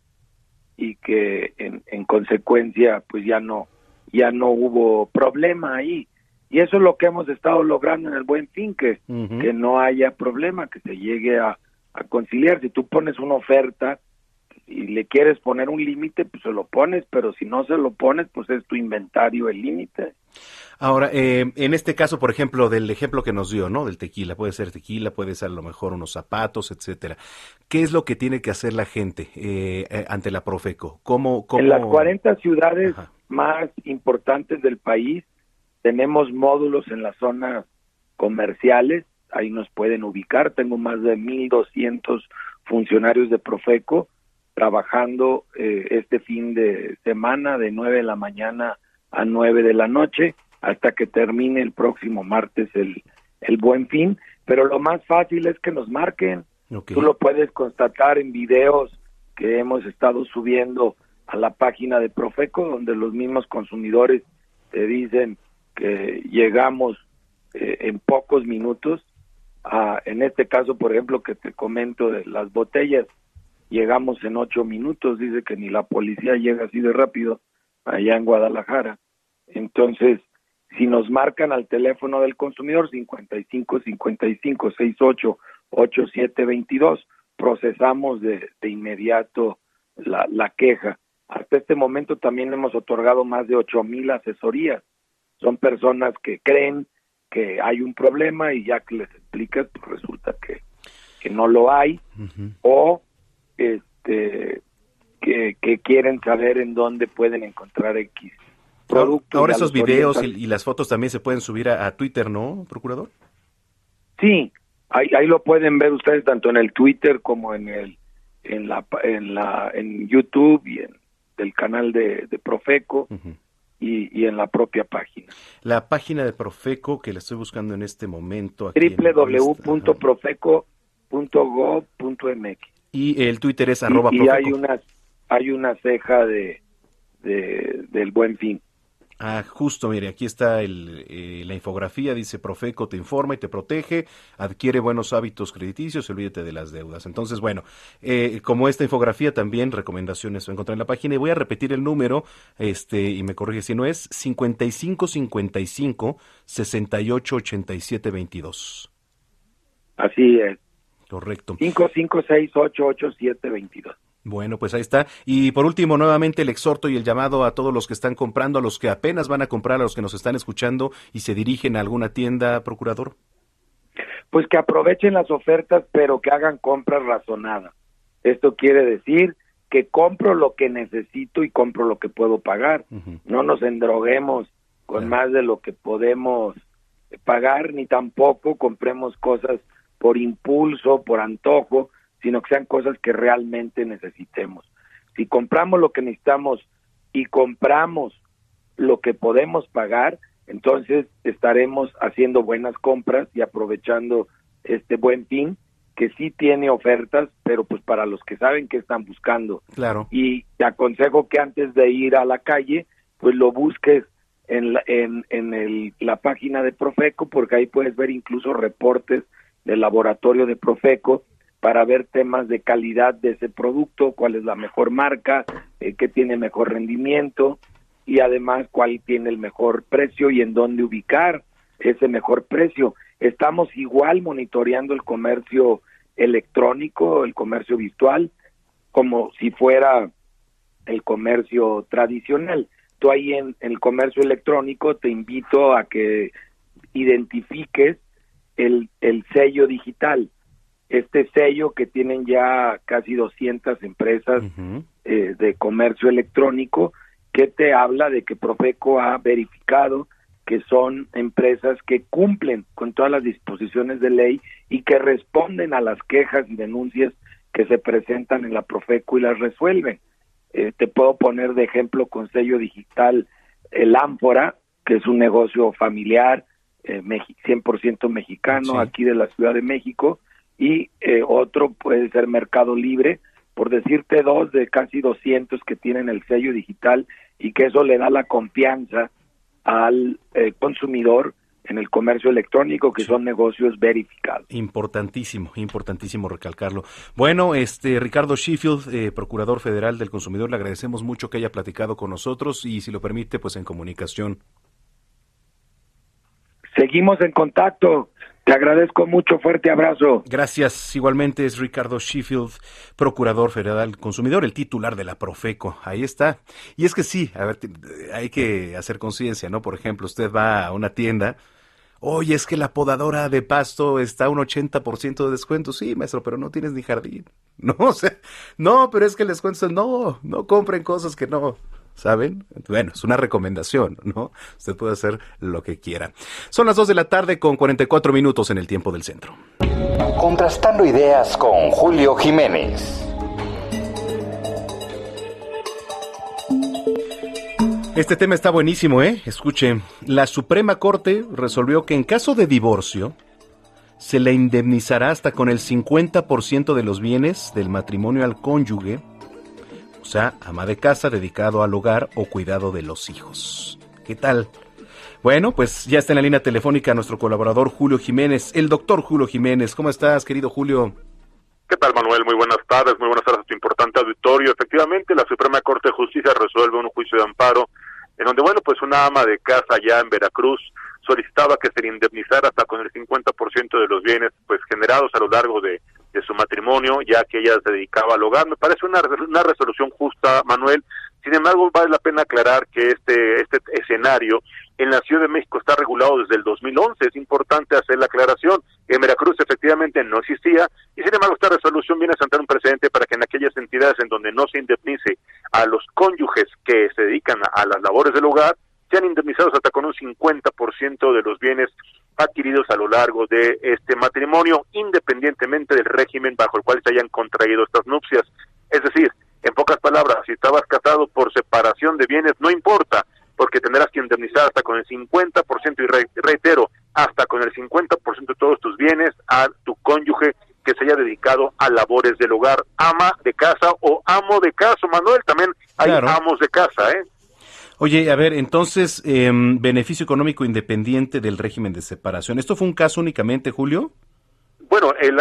y que en, en consecuencia pues ya no ya no hubo problema ahí Y eso es lo que hemos estado logrando en el buen fin, que, que no haya problema, que se llegue a, a conciliar. Si tú pones una oferta y le quieres poner un límite, pues se lo pones, pero si no se lo pones, pues es tu inventario el límite. Ahora, eh, en este caso, por ejemplo, del ejemplo que nos dio, ¿no? Del tequila, puede ser tequila, puede ser a lo mejor unos zapatos, etcétera. ¿Qué es lo que tiene que hacer la gente eh, eh, ante la Profeco? ¿Cómo, cómo... En las 40 ciudades más importantes del país tenemos módulos en las zonas comerciales, ahí nos pueden ubicar. Tengo más de 1.200 funcionarios de Profeco trabajando eh, este fin de semana de 9 de la mañana a 9 de la noche hasta que termine el próximo martes el, el buen fin. Pero lo más fácil es que nos marquen. Tú lo puedes constatar en videos que hemos estado subiendo a la página de Profeco, donde los mismos consumidores te dicen que llegamos eh, en pocos minutos. A, en este caso, por ejemplo, que te comento de las botellas, llegamos en ocho minutos, dice que ni la policía llega así de rápido allá en Guadalajara. Entonces, si nos marcan al teléfono del consumidor 55 55 68 87 22, procesamos de, de inmediato la, la queja. Hasta este momento también hemos otorgado más de ocho mil asesorías. Son personas que creen que hay un problema y ya que les explicas, pues resulta que, que no lo hay, o este que, que, quieren saber en dónde pueden encontrar X producto. Ahora esos videos y, las fotos también se pueden subir a, Twitter, ¿no, procurador? Sí, ahí, ahí lo pueden ver ustedes tanto en el Twitter como en el en la en la en YouTube y en el canal de, de Profeco. Y, y, en la propia página. La página de Profeco que la estoy buscando en este momento. www.profeco.gov.mx y el Twitter es arroba y, hay una hay una ceja de, de, del buen fin. Ah, justo, mire, aquí está el, eh, la infografía, dice Profeco te informa y te protege, adquiere buenos hábitos crediticios, olvídate de las deudas. Entonces, bueno, eh, como esta infografía también, recomendaciones a encontrar en la página y voy a repetir el número, este, y me corrige si no es, 5555 688722. Así es. Correcto. 55688722. Bueno, pues ahí está. Y por último, nuevamente el exhorto y el llamado a todos los que están comprando, a los que apenas van a comprar, a los que nos están escuchando y se dirigen a alguna tienda, procurador. Pues que aprovechen las ofertas, pero que hagan compras razonadas. Esto quiere decir que compro lo que necesito y compro lo que puedo pagar. No nos endroguemos con más de lo que podemos pagar, ni tampoco compremos cosas por impulso, por antojo, sino que sean cosas que realmente necesitemos. Si compramos lo que necesitamos y compramos lo que podemos pagar, entonces estaremos haciendo buenas compras y aprovechando este buen fin que sí tiene ofertas, pero pues para los que saben que están buscando. Claro. Y te aconsejo que antes de ir a la calle, pues lo busques en la, en, en el, la página de Profeco, porque ahí puedes ver incluso reportes del laboratorio de Profeco para ver temas de calidad de ese producto, cuál es la mejor marca, eh, qué tiene mejor rendimiento y además cuál tiene el mejor precio y en dónde ubicar ese mejor precio. Estamos igual monitoreando el comercio electrónico, el comercio virtual, como si fuera el comercio tradicional. Tú ahí en el comercio electrónico te invito a que identifiques el, el sello digital. Este sello que tienen ya casi 200 empresas eh, de comercio electrónico, que te habla de que Profeco ha verificado que son empresas que cumplen con todas las disposiciones de ley y que responden a las quejas y denuncias que se presentan en la Profeco y las resuelven. Eh, te puedo poner de ejemplo con sello digital el Ámfora, que es un negocio familiar eh, 100% mexicano aquí de la Ciudad de México y eh, otro puede ser Mercado Libre, por decirte dos de casi 200 que tienen el sello digital y que eso le da la confianza al eh, consumidor en el comercio electrónico que son negocios verificados. Importantísimo, importantísimo recalcarlo. Bueno, este Ricardo Sheffield, eh, procurador federal del consumidor, le agradecemos mucho que haya platicado con nosotros y si lo permite, pues en comunicación Seguimos en contacto. Te agradezco mucho, fuerte abrazo. Gracias. Igualmente es Ricardo Sheffield, Procurador Federal Consumidor, el titular de la Profeco. Ahí está. Y es que sí, a ver, hay que hacer conciencia, ¿no? Por ejemplo, usted va a una tienda, oye, es que la podadora de pasto está a un 80% de descuento. Sí, maestro, pero no tienes ni jardín. No, o no, pero es que les cuento, no, no compren cosas que no, ¿saben? Bueno, es una recomendación, ¿no? Usted puede hacer lo que quiera. Son las 2 de la tarde con 44 minutos en el tiempo del centro. Contrastando ideas con Julio Jiménez. Este tema está buenísimo, ¿eh? Escuche, la Suprema Corte resolvió que en caso de divorcio se le indemnizará hasta con el 50% de los bienes del matrimonio al cónyuge sea, ama de casa dedicado al hogar o cuidado de los hijos. ¿Qué tal? Bueno, pues ya está en la línea telefónica nuestro colaborador Julio Jiménez, el doctor Julio Jiménez. ¿Cómo estás, querido Julio? ¿Qué tal, Manuel? Muy buenas tardes, muy buenas tardes a tu importante auditorio. Efectivamente, la Suprema Corte de Justicia resuelve un juicio de amparo en donde, bueno, pues una ama de casa allá en Veracruz solicitaba que se le indemnizara hasta con el 50% de los bienes pues generados a lo largo de de su matrimonio, ya que ella se dedicaba al hogar. Me parece una, una resolución justa, Manuel. Sin embargo, vale la pena aclarar que este, este escenario en la Ciudad de México está regulado desde el 2011. Es importante hacer la aclaración. En Veracruz efectivamente no existía y sin embargo esta resolución viene a sentar un precedente para que en aquellas entidades en donde no se indemnice a los cónyuges que se dedican a las labores del hogar, sean indemnizados hasta con un 50% de los bienes adquiridos a lo largo de este matrimonio, independientemente del régimen bajo el cual se hayan contraído estas nupcias. Es decir, en pocas palabras, si estabas casado por separación de bienes, no importa, porque tendrás que indemnizar hasta con el 50% y reitero, hasta con el 50% de todos tus bienes a tu cónyuge que se haya dedicado a labores del hogar, ama de casa o amo de casa, Manuel, también hay amos de casa, ¿eh? Oye, a ver, entonces, em, beneficio económico independiente del régimen de separación. ¿Esto fue un caso únicamente, Julio? Bueno, el,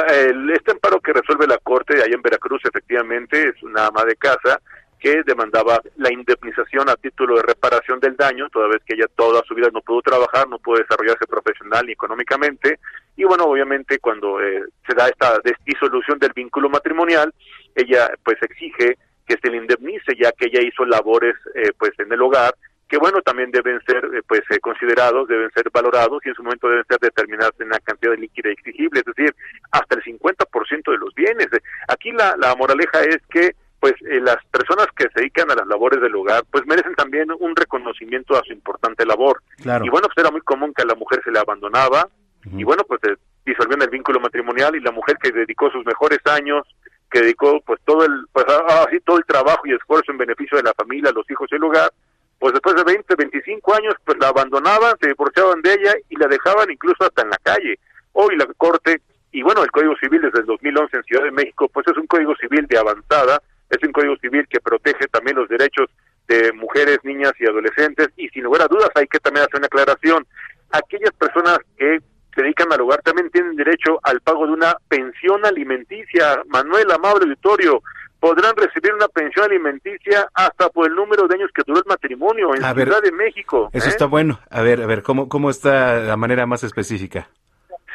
este amparo que resuelve la Corte allá en Veracruz, efectivamente, es una ama de casa que demandaba la indemnización a título de reparación del daño, toda vez que ella toda su vida no pudo trabajar, no pudo desarrollarse profesional ni económicamente, y bueno, obviamente cuando eh, se da esta disolución del vínculo matrimonial, ella pues exige que se le indemnice ya que ella hizo labores eh, pues en el hogar que bueno también deben ser eh, pues eh, considerados deben ser valorados y en su momento deben ser determinados en la cantidad de líquida exigible es decir hasta el 50% de los bienes. Aquí la, la moraleja es que pues las personas que se dedican a las labores del hogar pues merecen también un reconocimiento a su importante labor. Y bueno pues era muy común que a la mujer se le abandonaba y bueno pues disolvían el vínculo matrimonial y la mujer que dedicó sus mejores años que dedicó pues todo el pues así todo el trabajo y esfuerzo en beneficio de la familia, los hijos y el hogar, pues después de 20, 25 años pues la abandonaban, se divorciaban de ella y la dejaban incluso hasta en la calle. Hoy la Corte y bueno, el Código Civil desde el 2011 en Ciudad de México pues es un Código Civil de avanzada, es un Código Civil que protege también los derechos de mujeres, niñas y adolescentes y sin lugar a dudas hay que también hacer una aclaración. Aquellas personas que se dedican al hogar también tienen derecho al pago de una pensión alimenticia. Manuel, amable auditorio, podrán recibir una pensión alimenticia hasta por el número de años que duró el matrimonio en Ciudad de México. Eso ¿eh? está bueno. A ver, a ver, ¿cómo, ¿cómo está la manera más específica?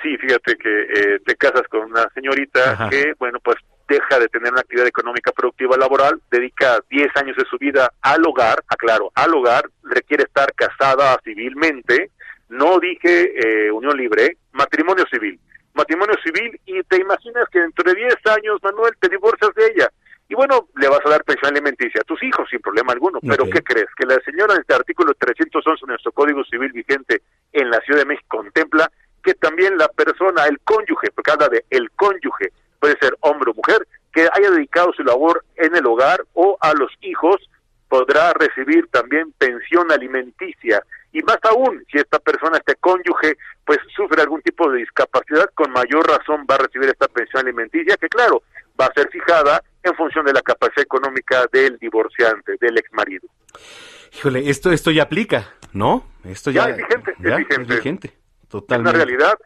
Sí, fíjate que eh, te casas con una señorita que, bueno, pues deja de tener una actividad económica productiva laboral, dedica 10 años de su vida al hogar, aclaro, al hogar, requiere estar casada civilmente, no dije eh, unión libre, matrimonio civil. Matrimonio civil y te imaginas que dentro de 10 años, Manuel, te divorcias de ella. Y bueno, le vas a dar pensión alimenticia a tus hijos sin problema alguno. Pero ¿qué crees? Que la señora en este artículo 311 de nuestro Código Civil vigente en la Ciudad de México contempla que también la persona, el cónyuge, porque habla de el cónyuge, puede ser hombre o mujer, que haya dedicado su labor en el hogar o a los hijos, podrá recibir también pensión alimenticia y más aún si esta persona, este cónyuge, pues sufre algún tipo de discapacidad, con mayor razón va a recibir esta pensión alimenticia, que claro, va a ser fijada en función de la capacidad económica del divorciante, del ex marido. Híjole, esto, esto ya aplica, ¿no? Esto ya, es vigente, es vigente. Totalmente. Es una realidad.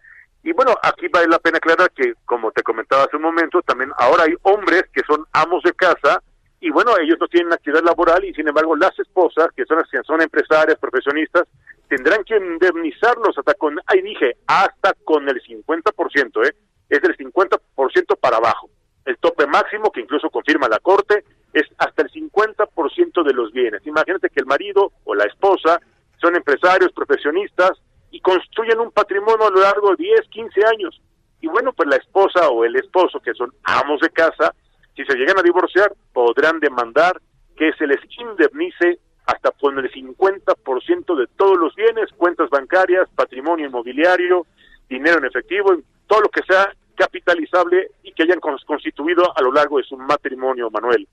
Y bueno, aquí vale la pena aclarar que, como te comentaba hace un momento, también ahora hay hombres que son amos de casa y bueno, ellos no tienen actividad laboral y sin embargo las esposas, que son, son empresarias, profesionistas, tendrán que indemnizarlos hasta con, ahí dije, hasta con el 50%, ¿eh? es del 50% para abajo. El tope máximo, que incluso confirma la Corte, es hasta el 50% de los bienes. Imagínate que el marido o la esposa son empresarios, profesionistas, y construyen un patrimonio a lo largo de 10, 15 años. Y bueno, pues la esposa o el esposo, que son amos de casa, si se llegan a divorciar, podrán demandar que se les indemnice hasta con el 50% de todos los bienes, cuentas bancarias, patrimonio inmobiliario, dinero en efectivo, todo lo que sea capitalizable y que hayan constituido a lo largo de su matrimonio, Manuel.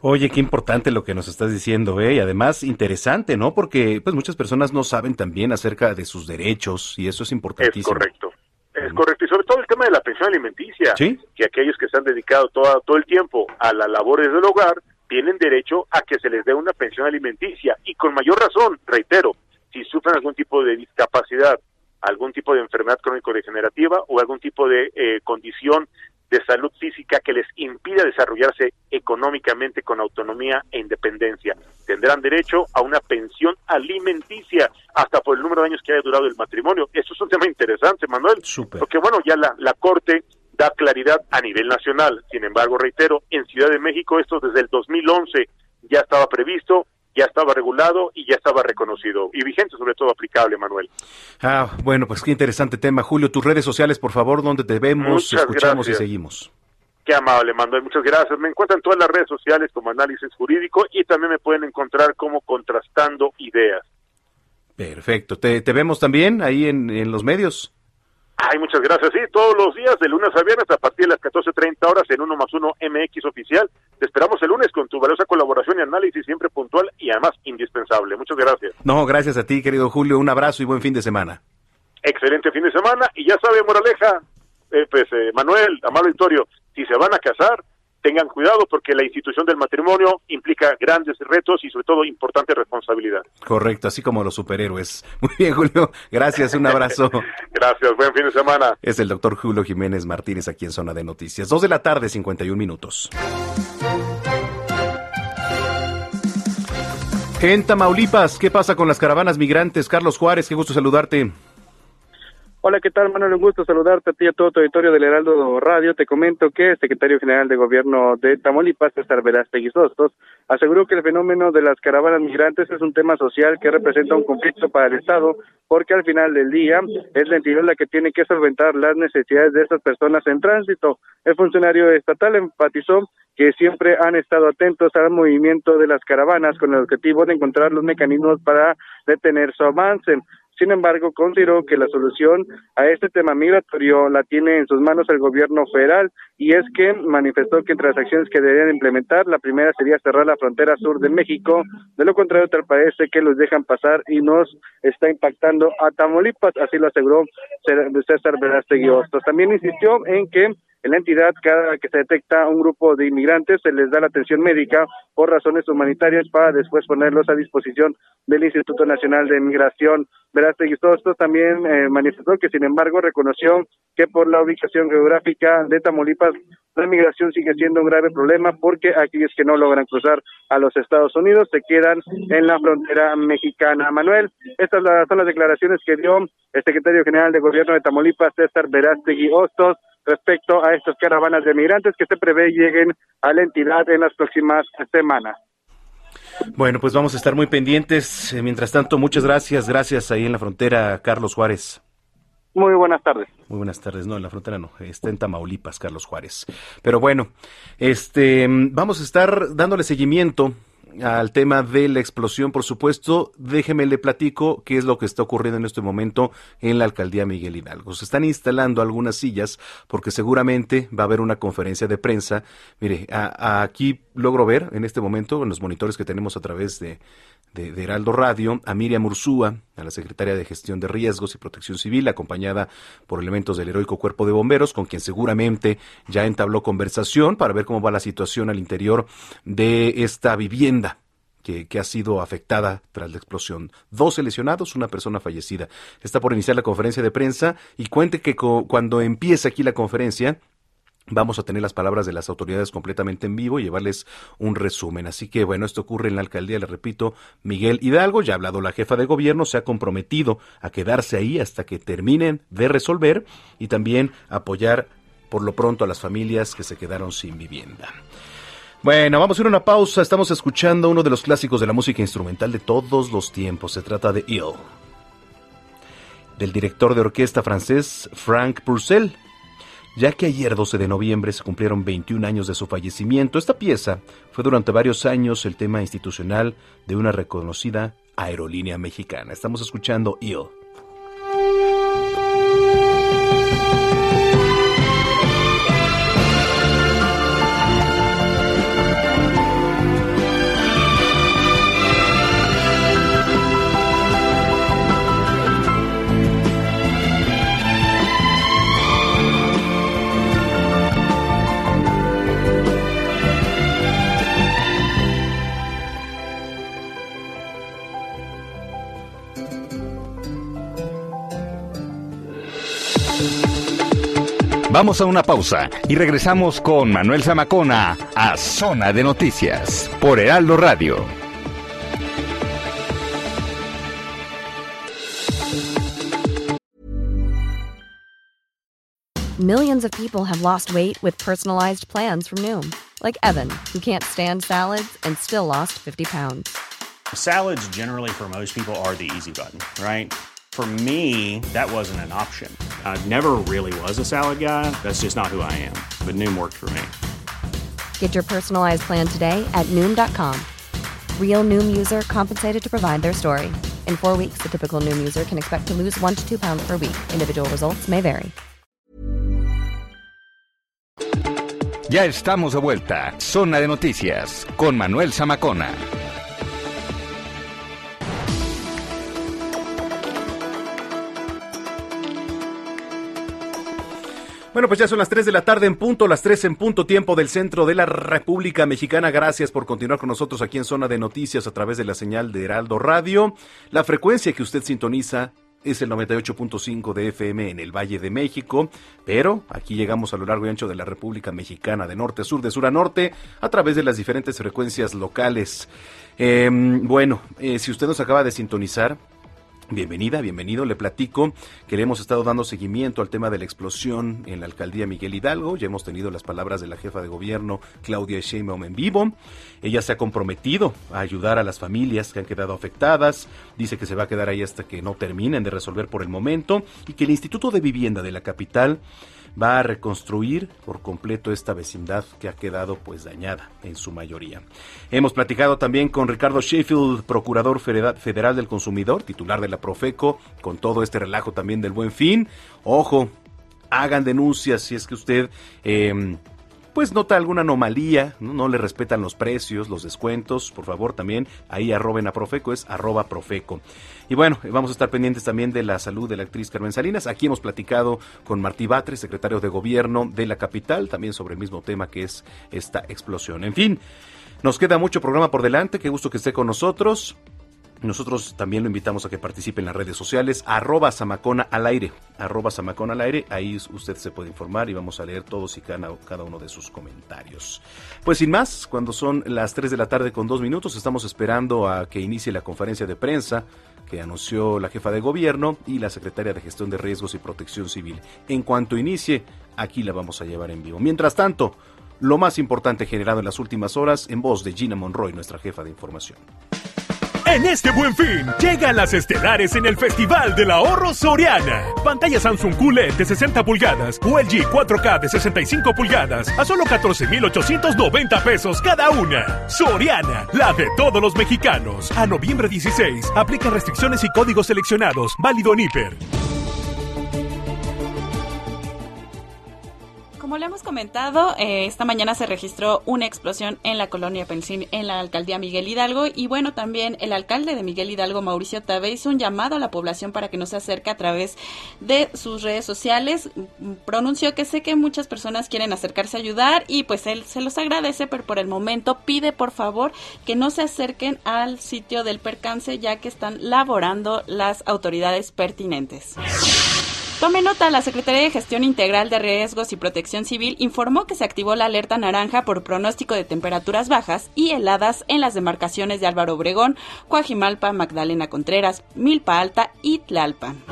Oye, qué importante lo que nos estás diciendo, ¿eh? Y además interesante, ¿no? Porque pues muchas personas no saben también acerca de sus derechos y eso es importantísimo. Es correcto. Es correcto. Y sobre todo el tema de la pensión alimenticia, que aquellos que se han dedicado todo, todo el tiempo a las labores del hogar tienen derecho a que se les dé una pensión alimenticia. Y con mayor razón, reitero, si sufren algún tipo de discapacidad, algún tipo de enfermedad crónico-degenerativa o algún tipo de eh, condición de salud física que les impida desarrollarse económicamente con autonomía e independencia. Tendrán derecho a una pensión alimenticia hasta por el número de años que haya durado el matrimonio. Eso es un tema interesante, Manuel, porque bueno, ya la, la Corte da claridad a nivel nacional. Sin embargo, reitero, en Ciudad de México esto desde el 2011 ya estaba previsto ya estaba regulado y ya estaba reconocido y vigente, sobre todo aplicable, Manuel. Ah, bueno, pues qué interesante tema. Julio, tus redes sociales, por favor, donde te vemos, escuchamos y seguimos. Qué amable, Manuel, muchas gracias. Me encuentran en todas las redes sociales como Análisis Jurídico y también me pueden encontrar como Contrastando Ideas. Perfecto. ¿Te, te vemos también ahí en, en los medios? Ay, muchas gracias. Sí, todos los días, de lunes a viernes, a partir de las 14.30 horas en 1 más 1 MX oficial. Te esperamos el lunes con tu valiosa colaboración y análisis siempre puntual y además indispensable. Muchas gracias. No, gracias a ti, querido Julio. Un abrazo y buen fin de semana. Excelente fin de semana. Y ya sabe, Moraleja, eh, pues eh, Manuel, Amado Victorio, si se van a casar, tengan cuidado porque la institución del matrimonio implica grandes retos y sobre todo importante responsabilidad. Correcto, así como los superhéroes. Muy bien, Julio. Gracias, un abrazo. Gracias, buen fin de semana. Es el doctor Julio Jiménez Martínez aquí en Zona de Noticias. Dos de la tarde, 51 minutos. En Tamaulipas, ¿qué pasa con las caravanas migrantes? Carlos Juárez, qué gusto saludarte. Hola, ¿qué tal, Manuel? Un gusto saludarte a ti y a todo tu auditorio del Heraldo Radio. Te comento que el secretario general de Gobierno de Tamaulipas, César Velázquez Sostos, aseguró que el fenómeno de las caravanas migrantes es un tema social que representa un conflicto para el Estado, porque al final del día es la entidad la que tiene que solventar las necesidades de estas personas en tránsito. El funcionario estatal enfatizó que siempre han estado atentos al movimiento de las caravanas con el objetivo de encontrar los mecanismos para detener su avance. Sin embargo, consideró que la solución a este tema migratorio la tiene en sus manos el gobierno federal y es que manifestó que entre las acciones que deberían implementar, la primera sería cerrar la frontera sur de México, de lo contrario tal parece que los dejan pasar y nos está impactando a Tamaulipas, así lo aseguró César Verástegui También insistió en que en la entidad, cada que se detecta un grupo de inmigrantes, se les da la atención médica por razones humanitarias para después ponerlos a disposición del Instituto Nacional de Migración. Verástegui también eh, manifestó que, sin embargo, reconoció que por la ubicación geográfica de Tamaulipas, la migración sigue siendo un grave problema porque aquellos que no logran cruzar a los Estados Unidos se quedan en la frontera mexicana. Manuel, estas son las declaraciones que dio el secretario general de Gobierno de Tamaulipas, César Verástegui Hostos, respecto a estas caravanas de migrantes que se prevé lleguen a la entidad en las próximas semanas. Bueno, pues vamos a estar muy pendientes. Eh, mientras tanto, muchas gracias. Gracias ahí en la frontera, Carlos Juárez. Muy buenas tardes. Muy buenas tardes. No, en la frontera no. Está en Tamaulipas, Carlos Juárez. Pero bueno, este, vamos a estar dándole seguimiento al tema de la explosión, por supuesto, déjeme le platico qué es lo que está ocurriendo en este momento en la alcaldía Miguel Hidalgo. Se están instalando algunas sillas porque seguramente va a haber una conferencia de prensa. Mire, aquí logro ver en este momento en los monitores que tenemos a través de, de, Heraldo Radio, a Miriam Ursúa, a la secretaria de Gestión de Riesgos y Protección Civil, acompañada por elementos del heroico Cuerpo de Bomberos, con quien seguramente ya entabló conversación para ver cómo va la situación al interior de esta vivienda. Que, que, ha sido afectada tras la explosión. Dos lesionados, una persona fallecida. Está por iniciar la conferencia de prensa y cuente que cuando empiece aquí la conferencia, Vamos a tener las palabras de las autoridades completamente en vivo y llevarles un resumen. Así que bueno, esto ocurre en la alcaldía, le repito, Miguel Hidalgo, ya ha hablado la jefa de gobierno, se ha comprometido a quedarse ahí hasta que terminen de resolver y también apoyar por lo pronto a las familias que se quedaron sin vivienda. Bueno, vamos a ir a una pausa. Estamos escuchando uno de los clásicos de la música instrumental de todos los tiempos. Se trata de Ill, del director de orquesta francés Frank Purcell ya que ayer 12 de noviembre se cumplieron 21 años de su fallecimiento. Esta pieza fue durante varios años el tema institucional de una reconocida aerolínea mexicana. Estamos escuchando IL. Vamos a una pausa y regresamos con Manuel Zamacona a Zona de Noticias por Heraldo Radio. Millions of people have lost weight with personalized plans from Noom, like Evan, who can't stand salads and still lost 50 pounds. Salads generally for most people are the easy button, right? For me, that wasn't an option. I never really was a salad guy. That's just not who I am. But Noom worked for me. Get your personalized plan today at Noom.com. Real Noom user compensated to provide their story. In four weeks, the typical Noom user can expect to lose one to two pounds per week. Individual results may vary. Ya estamos de vuelta. Zona de Noticias con Manuel Zamacona. Bueno, pues ya son las 3 de la tarde en punto, las 3 en punto tiempo del centro de la República Mexicana. Gracias por continuar con nosotros aquí en Zona de Noticias a través de la señal de Heraldo Radio. La frecuencia que usted sintoniza es el 98.5 de FM en el Valle de México, pero aquí llegamos a lo largo y ancho de la República Mexicana, de norte a sur, de sur a norte, a través de las diferentes frecuencias locales. Eh, bueno, eh, si usted nos acaba de sintonizar, Bienvenida, bienvenido. Le platico que le hemos estado dando seguimiento al tema de la explosión en la alcaldía Miguel Hidalgo. Ya hemos tenido las palabras de la jefa de gobierno, Claudia Sheinbaum, en vivo. Ella se ha comprometido a ayudar a las familias que han quedado afectadas. Dice que se va a quedar ahí hasta que no terminen de resolver por el momento y que el Instituto de Vivienda de la capital va a reconstruir por completo esta vecindad que ha quedado pues dañada en su mayoría. Hemos platicado también con Ricardo Sheffield, procurador federal del consumidor, titular de la Profeco, con todo este relajo también del buen fin. Ojo, hagan denuncias si es que usted eh, pues nota alguna anomalía, ¿no? le respetan los precios, los descuentos, por favor también ahí arroben a Profeco, es arroba Profeco. Y bueno, vamos a estar pendientes también de la salud de la actriz Carmen Salinas. Aquí hemos platicado con Martí Batres, secretario de Gobierno de la capital, también sobre el mismo tema que es esta explosión. En fin, nos queda mucho programa por delante, qué gusto que esté con nosotros. Nosotros también lo invitamos a que participe en las redes sociales, arroba Samacona al aire, arroba Samacona al aire, ahí usted se puede informar y vamos a leer todos y cada, uno de sus comentarios. Pues sin más, cuando son las 3 de la tarde con dos minutos, estamos esperando a que inicie la conferencia de prensa que anunció la jefa de gobierno y la secretaria de Gestión de Riesgos y Protección Civil. En cuanto inicie, aquí la vamos a llevar en vivo. Mientras tanto, lo más importante generado en las últimas horas en voz de Gina Monroy, nuestra jefa de información. En este buen fin, llegan las estelares en el Festival del Ahorro Soriana. Pantalla Samsung QLED de 60 pulgadas o LG 4K de 65 pulgadas a solo 14,890 pesos cada una. Soriana, la de todos los mexicanos. A noviembre 16, aplica restricciones y códigos seleccionados. Válido en Hiper. Como le hemos comentado, eh, esta mañana se registró una explosión en la colonia Pensil, en la alcaldía Miguel Hidalgo. Y bueno, también el alcalde de Miguel Hidalgo, Mauricio Tabe, hizo un llamado a la población para que no se acerque a través de sus redes sociales. Pronunció que sé que muchas personas quieren acercarse a ayudar y pues él se los agradece, pero por el momento pide por favor que no se acerquen al sitio del percance ya que están laborando las autoridades pertinentes. Tome nota, la Secretaría de Gestión Integral de Riesgos y Protección Civil informó que se activó la alerta naranja por pronóstico de temperaturas bajas y heladas en las demarcaciones de Álvaro Obregón, Coajimalpa, Magdalena Contreras, Milpa Alta y Tlalpan.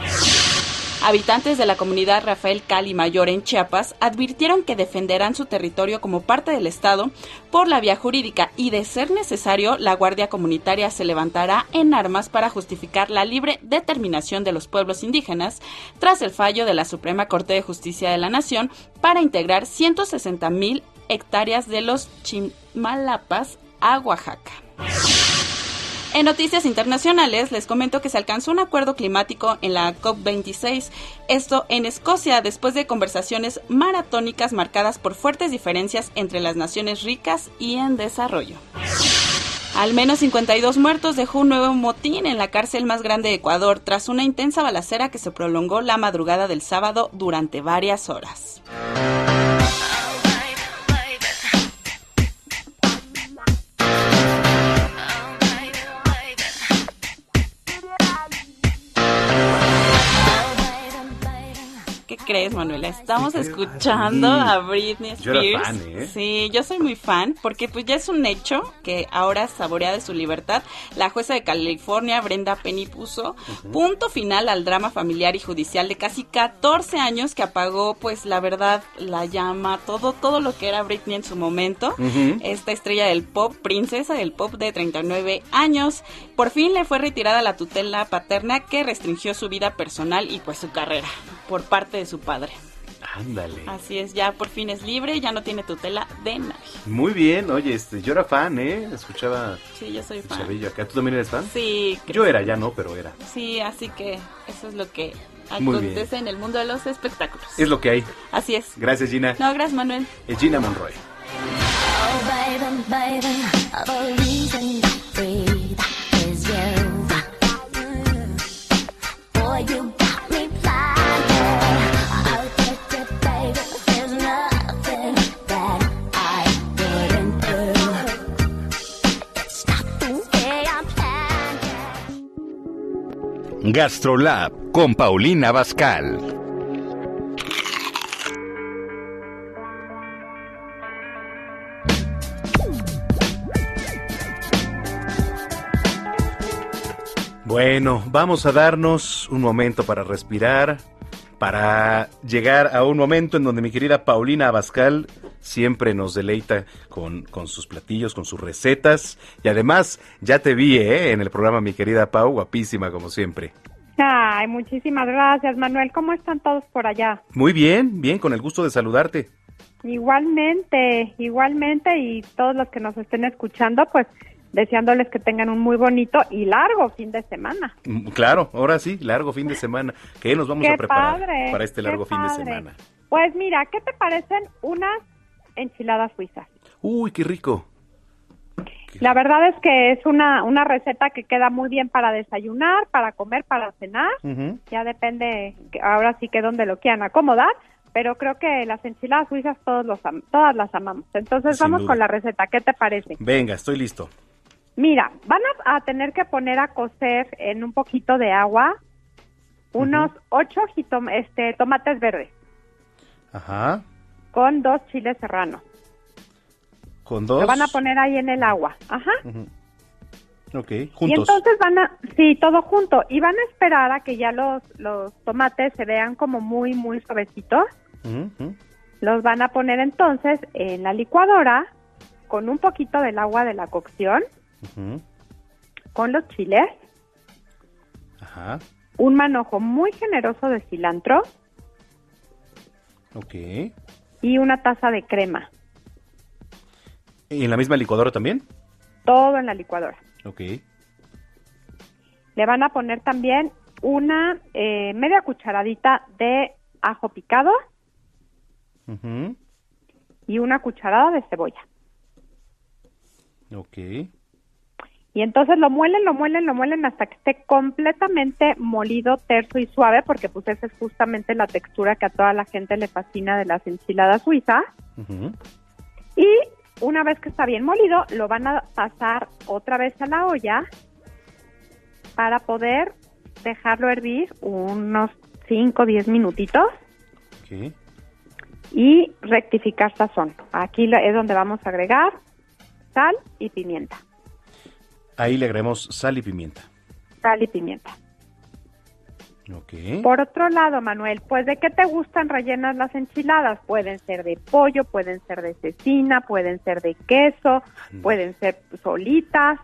Habitantes de la comunidad Rafael Cali Mayor en Chiapas advirtieron que defenderán su territorio como parte del Estado por la vía jurídica y, de ser necesario, la Guardia Comunitaria se levantará en armas para justificar la libre determinación de los pueblos indígenas tras el fallo de la Suprema Corte de Justicia de la Nación para integrar 160 mil hectáreas de los Chimalapas a Oaxaca. En noticias internacionales les comento que se alcanzó un acuerdo climático en la COP26, esto en Escocia después de conversaciones maratónicas marcadas por fuertes diferencias entre las naciones ricas y en desarrollo. Al menos 52 muertos dejó un nuevo motín en la cárcel más grande de Ecuador tras una intensa balacera que se prolongó la madrugada del sábado durante varias horas. ¿Qué crees, Manuela? Estamos escuchando a Britney Yo era Spears. fan, ¿eh? Sí, yo soy muy fan porque pues ya es un hecho que ahora saborea de su libertad. La jueza de California, Brenda Penny, puso punto final al drama familiar y judicial de casi 14 años que apagó pues la verdad, la llama, todo todo lo que era Britney en su momento. Esta estrella del pop, princesa del pop de 39 años, por fin le fue retirada la tutela paterna que restringió su vida personal y pues su carrera por parte de su padre. Ándale. Así es, ya por fin es libre, ya no tiene tutela de nadie. Muy bien, oye, este, yo era fan, ¿eh? Escuchaba Sí, yo soy fan. chavillo acá. ¿Tú también eres fan? Sí, Yo era, ya no, pero era. sí, así que eso es lo que acontece en el mundo de los espectáculos. Es lo que hay. Así es. Gracias, Gina. No, gracias, Manuel. Es Gina Monroy. Oh, baby, baby, Gastrolab con Paulina Bascal. Bueno, vamos a darnos un momento para respirar, para llegar a un momento en donde mi querida Paulina Abascal siempre nos deleita con, con sus platillos, con sus recetas. Y además, ya te vi ¿eh? en el programa, mi querida Pau, guapísima como siempre. Ay, muchísimas gracias, Manuel. ¿Cómo están todos por allá? Muy bien, bien, con el gusto de saludarte. Igualmente, igualmente, y todos los que nos estén escuchando, pues deseándoles que tengan un muy bonito y largo fin de semana. Mm, Claro, ahora sí, largo fin de semana. ¿Qué nos vamos Qué a preparar padre, para este largo fin de semana? Pues mira, ¿qué te parecen unas enchiladas suizas? Uy, qué rico. La verdad es que es una, una receta que queda muy bien para desayunar, para comer, para cenar. Ya depende, ahora sí que donde lo quieran acomodar, pero creo que las enchiladas suizas todos los todas las amamos. Entonces Sin vamos duda. con la receta, ¿qué te parece? Venga, estoy listo. Mira, van a, a tener que poner a cocer en un poquito de agua unos ocho jitom- este, tomates verdes Ajá. con dos chiles serranos. Con dos. Lo van a poner ahí en el agua. Ajá. Ok, Y juntos. entonces van a, sí, todo junto. Y van a esperar a que ya los, los tomates se vean como muy, muy suavecitos. Los van a poner entonces en la licuadora con un poquito del agua de la cocción, Con los chiles, Ajá. un manojo muy generoso de cilantro Ok. y una taza de crema. ¿Y en la misma licuadora también? Todo en la licuadora. Ok. Le van a poner también una eh, media cucharadita de ajo picado Ujú. y una cucharada de cebolla. Ok. Y entonces lo muelen, lo muelen, lo muelen hasta que esté completamente molido, terso y suave, porque pues esa es justamente la textura que a toda la gente le fascina de las enchiladas suizas. Y una vez que está bien molido, lo van a pasar otra vez a la olla para poder dejarlo hervir unos 5 o 10 minutitos y rectificar sazón. Aquí es donde vamos a agregar sal y pimienta. Ahí le agregamos sal y pimienta. Sal y pimienta. Ok. Por otro lado, Manuel, pues ¿de qué te gustan rellenas las enchiladas? Pueden ser de pollo, pueden ser de cecina, pueden ser de queso, pueden ser solitas,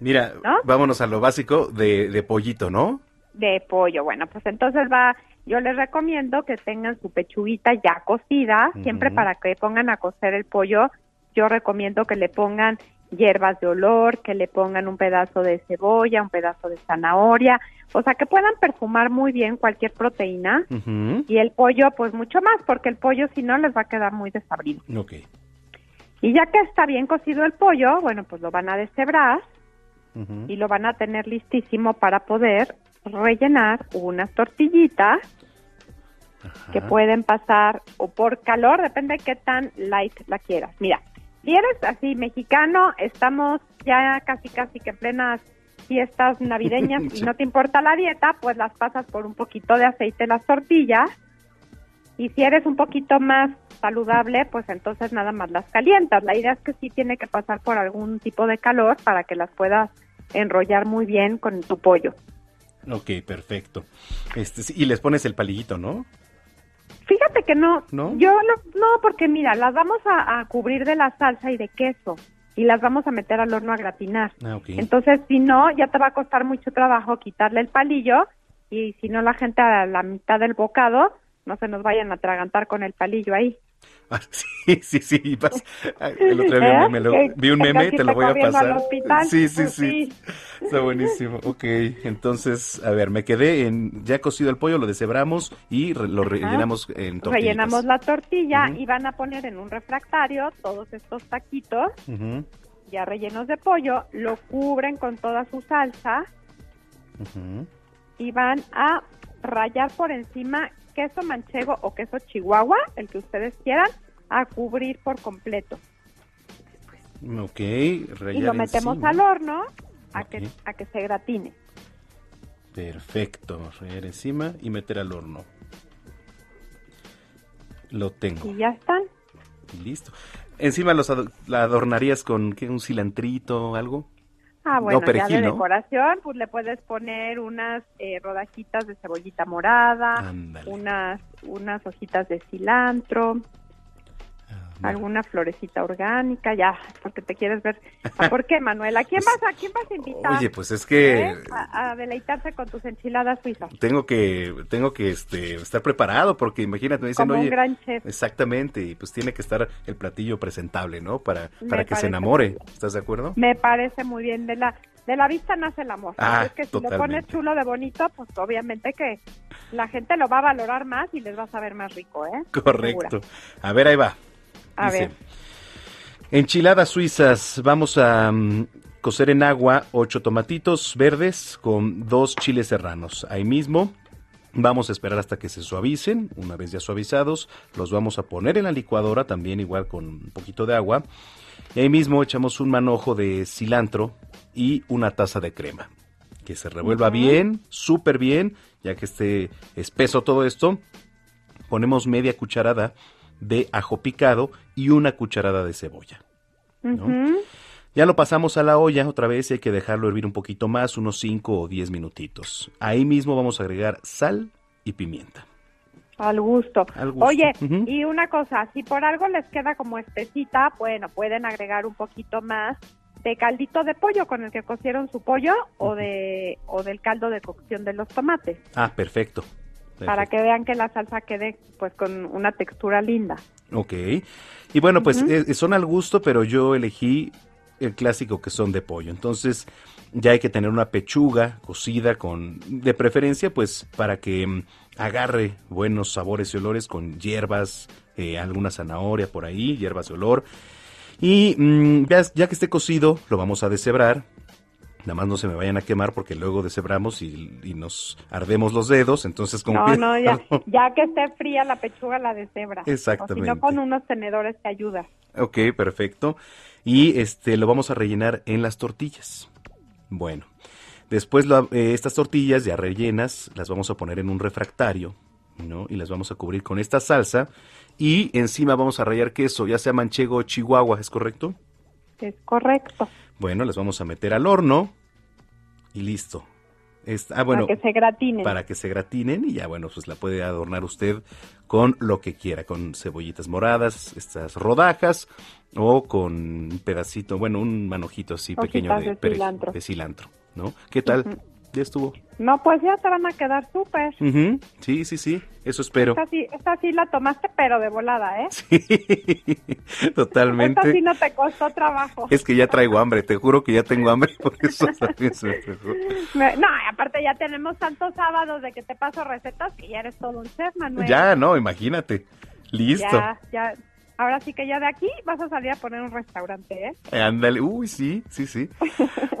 Mira, vámonos a lo básico de, de pollito, ¿no? de pollo. Bueno, pues entonces va, yo les recomiendo que tengan su pechuguita ya cocida, siempre para que pongan a cocer el pollo, yo recomiendo que le pongan hierbas de olor, que le pongan un pedazo de cebolla, un pedazo de zanahoria, o sea, que puedan perfumar muy bien cualquier proteína y el pollo pues mucho más, porque el pollo si no les va a quedar muy desabrido. Ok. Y ya que está bien cocido el pollo, bueno, pues lo van a deshebrar y lo van a tener listísimo para poder rellenar unas tortillitas que pueden pasar o por calor, depende de qué tan light la quieras. Mira, si eres así mexicano, estamos ya casi casi que en plenas fiestas navideñas y no te importa la dieta, pues las pasas por un poquito de aceite las tortillas. Y si eres un poquito más saludable, pues entonces nada más las calientas. La idea es que sí tiene que pasar por algún tipo de calor para que las puedas enrollar muy bien con tu pollo. Ok, perfecto. Este, y les pones el palillito, ¿no? Fíjate que no, ¿No? yo no, no, porque mira, las vamos a, a cubrir de la salsa y de queso y las vamos a meter al horno a gratinar. Ah. Entonces, si no, ya te va a costar mucho trabajo quitarle el palillo y si no la gente a la mitad del bocado no se nos vayan a atragantar con el palillo ahí. Ah, sí, sí, sí. El otro día ¿Eh? meme, lo- vi un meme, te lo voy a pasar. Sí, sí, Pues sí. Está buenísimo. Ok, entonces, a ver, me quedé en ya cocido el pollo, lo deshebramos y lo rellenamos en tortillitas. Rellenamos la tortilla y van a poner en un refractario todos estos taquitos ya rellenos de pollo, lo cubren con toda su salsa y van a rayar por encima queso manchego o queso chihuahua, el que ustedes quieran, a cubrir por completo. Ok, y lo metemos encima. al horno a que a que se gratine. Perfecto, rayar encima y meter al horno. Lo tengo. Y ya están. Listo. Encima los la adornarías con ¿qué? un cilantrito, algo. Ah, bueno, ya de ¿no? decoración, pues le puedes poner unas eh, rodajitas de cebollita morada, Ándale. unas unas hojitas de cilantro, alguna florecita orgánica, ya, porque te quieres ver. ¿Por qué, Manuel? ¿A quién vas a quién vas a invitar? Oye, pues es que ¿Eh? a, a deleitarse con tus enchiladas suizas. tengo que tengo que este estar preparado porque imagínate me dicen, Como un "Oye, gran chef. exactamente, y pues tiene que estar el platillo presentable, ¿no? Para Me para que se enamore. ¿Estás de acuerdo? Me parece muy bien de la de la vista nace el amor. Ah, es que si lo pones chulo de bonito, pues obviamente que la gente lo va a valorar más y les va a saber más rico, ¿eh? Correcto. A ver, ahí va. A Dice, ver. Enchiladas suizas. Vamos a mm, cocer en agua ocho tomatitos verdes con dos chiles serranos. Ahí mismo vamos a esperar hasta que se suavicen. Una vez ya suavizados, los vamos a poner en la licuadora también igual con un poquito de agua. Y ahí mismo echamos un manojo de cilantro y una taza de crema. Que se revuelva bien, súper bien, ya que esté espeso todo esto. Ponemos media cucharada de ajo picado y una cucharada de cebolla. Ya lo pasamos a la olla otra vez y hay que dejarlo hervir un poquito más, unos 5 o 10 minutitos. Ahí mismo vamos a agregar sal y pimienta. Al gusto. Al gusto. Oye, y una cosa, si por algo les queda como espesita, bueno, pueden agregar un poquito más de caldito de pollo con el que cocieron su pollo o de o del caldo de cocción de los tomates, Ah, perfecto. Para que vean que la salsa quede pues con una textura linda. Ok. Y bueno, pues eh, son al gusto, pero yo elegí el clásico que son de pollo. Entonces ya hay que tener una pechuga cocida con, de preferencia, pues para que mm, agarre buenos sabores y olores con hierbas, eh, alguna zanahoria por ahí, hierbas de olor. Y mm, ya, ya que esté cocido, lo vamos a deshebrar. Nada más no se me vayan a quemar porque luego deshebramos y, y nos ardemos los dedos. Entonces, como No, no, ya, ya que esté fría la pechuga la deshebra. Exactamente. O si no, con unos tenedores te ayuda. Ok, perfecto. Y este lo vamos a rellenar en las tortillas. Bueno, después eh, estas tortillas ya rellenas las vamos a poner en un refractario ¿no? Y las vamos a cubrir con esta salsa y encima vamos a rallar queso, ya sea manchego o chihuahua, ¿es correcto? Es correcto. Bueno, las vamos a meter al horno y listo. Esta- ah, bueno, para que se gratinen. para que se gratinen y ya bueno, pues la puede adornar usted con lo que quiera, con cebollitas moradas, estas rodajas o con un pedacito, bueno, un manojito así Hojitas pequeño de, cilantro. de cilantro, ¿no? ¿Qué tal? Ya estuvo. No, pues ya te van a quedar súper. Ujú, Sí, sí, sí, eso espero. Esta sí, esta sí la tomaste, pero de volada, ¿eh? Totalmente. Esta sí no te costó trabajo. Es que ya traigo hambre, te juro que ya tengo hambre, por eso también se me No, aparte ya tenemos tantos sábados de que te paso recetas que ya eres todo un chef, Manuel. Ya, no, imagínate. Listo. Ya, ya. Ahora sí que ya de aquí vas a salir a poner un restaurante, ¿eh? Ándale, uy, sí, sí, sí.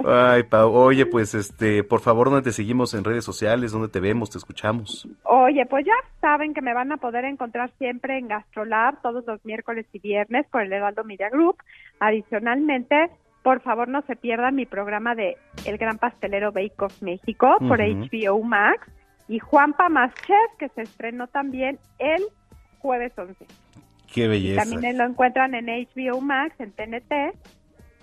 Ay, Pau, oye, pues, este, por favor, ¿dónde te seguimos en redes sociales? ¿Dónde te vemos, te escuchamos? Oye, pues ya saben que me van a poder encontrar siempre en Gastrolab todos los miércoles y viernes por el Heraldo Media Group. Adicionalmente, por favor no se pierdan mi programa de El Gran Pastelero Bake Off México por. HBO Max y Juanpa Más Chef que se estrenó también el jueves 11. Qué belleza. También lo encuentran en HBO Max, en TNT.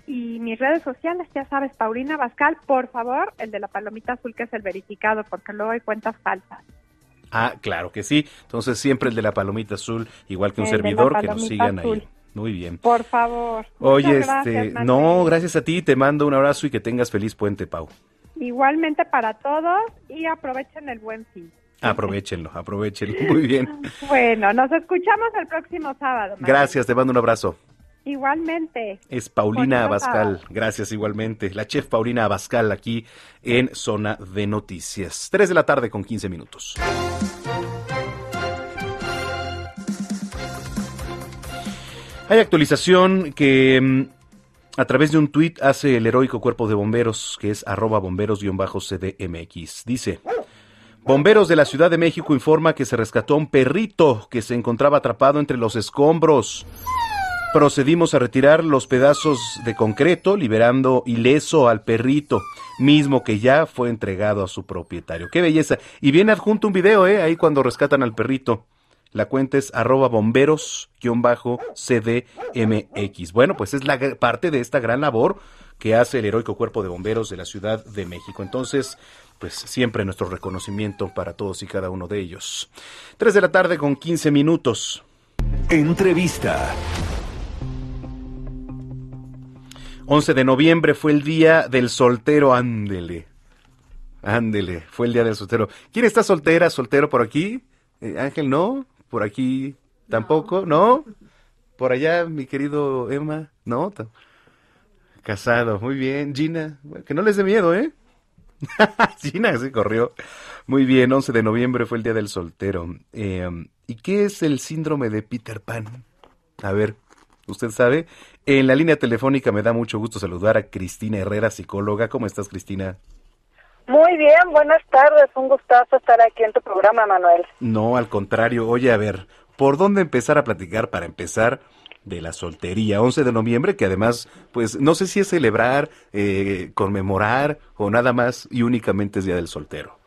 Y mis redes sociales, ya sabes, Paulina Bascal, por favor, el de la palomita azul que es el verificado, porque luego hay cuentas falsas. Ah, claro que sí. Entonces, siempre el de la palomita azul, igual que un El servidor, que nos sigan azul. ahí. Muy bien. Por favor. Oye, gracias, este, no, gracias a ti, te mando un abrazo y que tengas feliz puente, Pau. Igualmente para todos y aprovechen el buen fin. Aprovechenlo, aprovechenlo. Muy bien. Bueno, nos escuchamos el próximo sábado. Gracias, te mando un abrazo. Igualmente. Es Paulina Abascal. Gracias igualmente. La chef Paulina Abascal aquí en Zona de Noticias. 3 de la tarde con 15 minutos. Hay actualización que mm, a través de un tuit hace el heroico cuerpo de bomberos, que es arroba bomberos-cdmx. Dice, bomberos de la Ciudad de México informa que se rescató un perrito que se encontraba atrapado entre los escombros. Procedimos a retirar los pedazos de concreto, liberando ileso al perrito, mismo que ya fue entregado a su propietario. ¡Qué belleza! Y viene adjunto un video, ¿eh? Ahí cuando rescatan al perrito. La cuenta es arroba bomberos-cdmx. Bueno, pues es la parte de esta gran labor que hace el heroico cuerpo de bomberos de la Ciudad de México. Entonces, pues siempre nuestro reconocimiento para todos y cada uno de ellos. 3 de la tarde con 15 minutos. Entrevista. 11 de noviembre fue el día del soltero, ándele. Ándele, fue el día del soltero. ¿Quién está soltera, soltero por aquí? Eh, Ángel, ¿no? Por aquí tampoco, ¿no? Por allá, mi querido Emma, ¿no? Casado, muy bien. Gina, que no les dé miedo, ¿eh? Gina se corrió. Muy bien, 11 de noviembre fue el día del soltero. Eh, ¿Y qué es el síndrome de Peter Pan? A ver, ¿usted sabe? En la línea telefónica me da mucho gusto saludar a Cristina Herrera, psicóloga. ¿Cómo estás, Cristina? Muy bien, buenas tardes. Un gustazo estar aquí en tu programa, Manuel. No, al contrario. Oye, a ver, ¿por dónde empezar a platicar para empezar de la soltería? 11 de noviembre, que además, pues, no sé si es celebrar, eh, conmemorar o nada más y únicamente es Día del Soltero.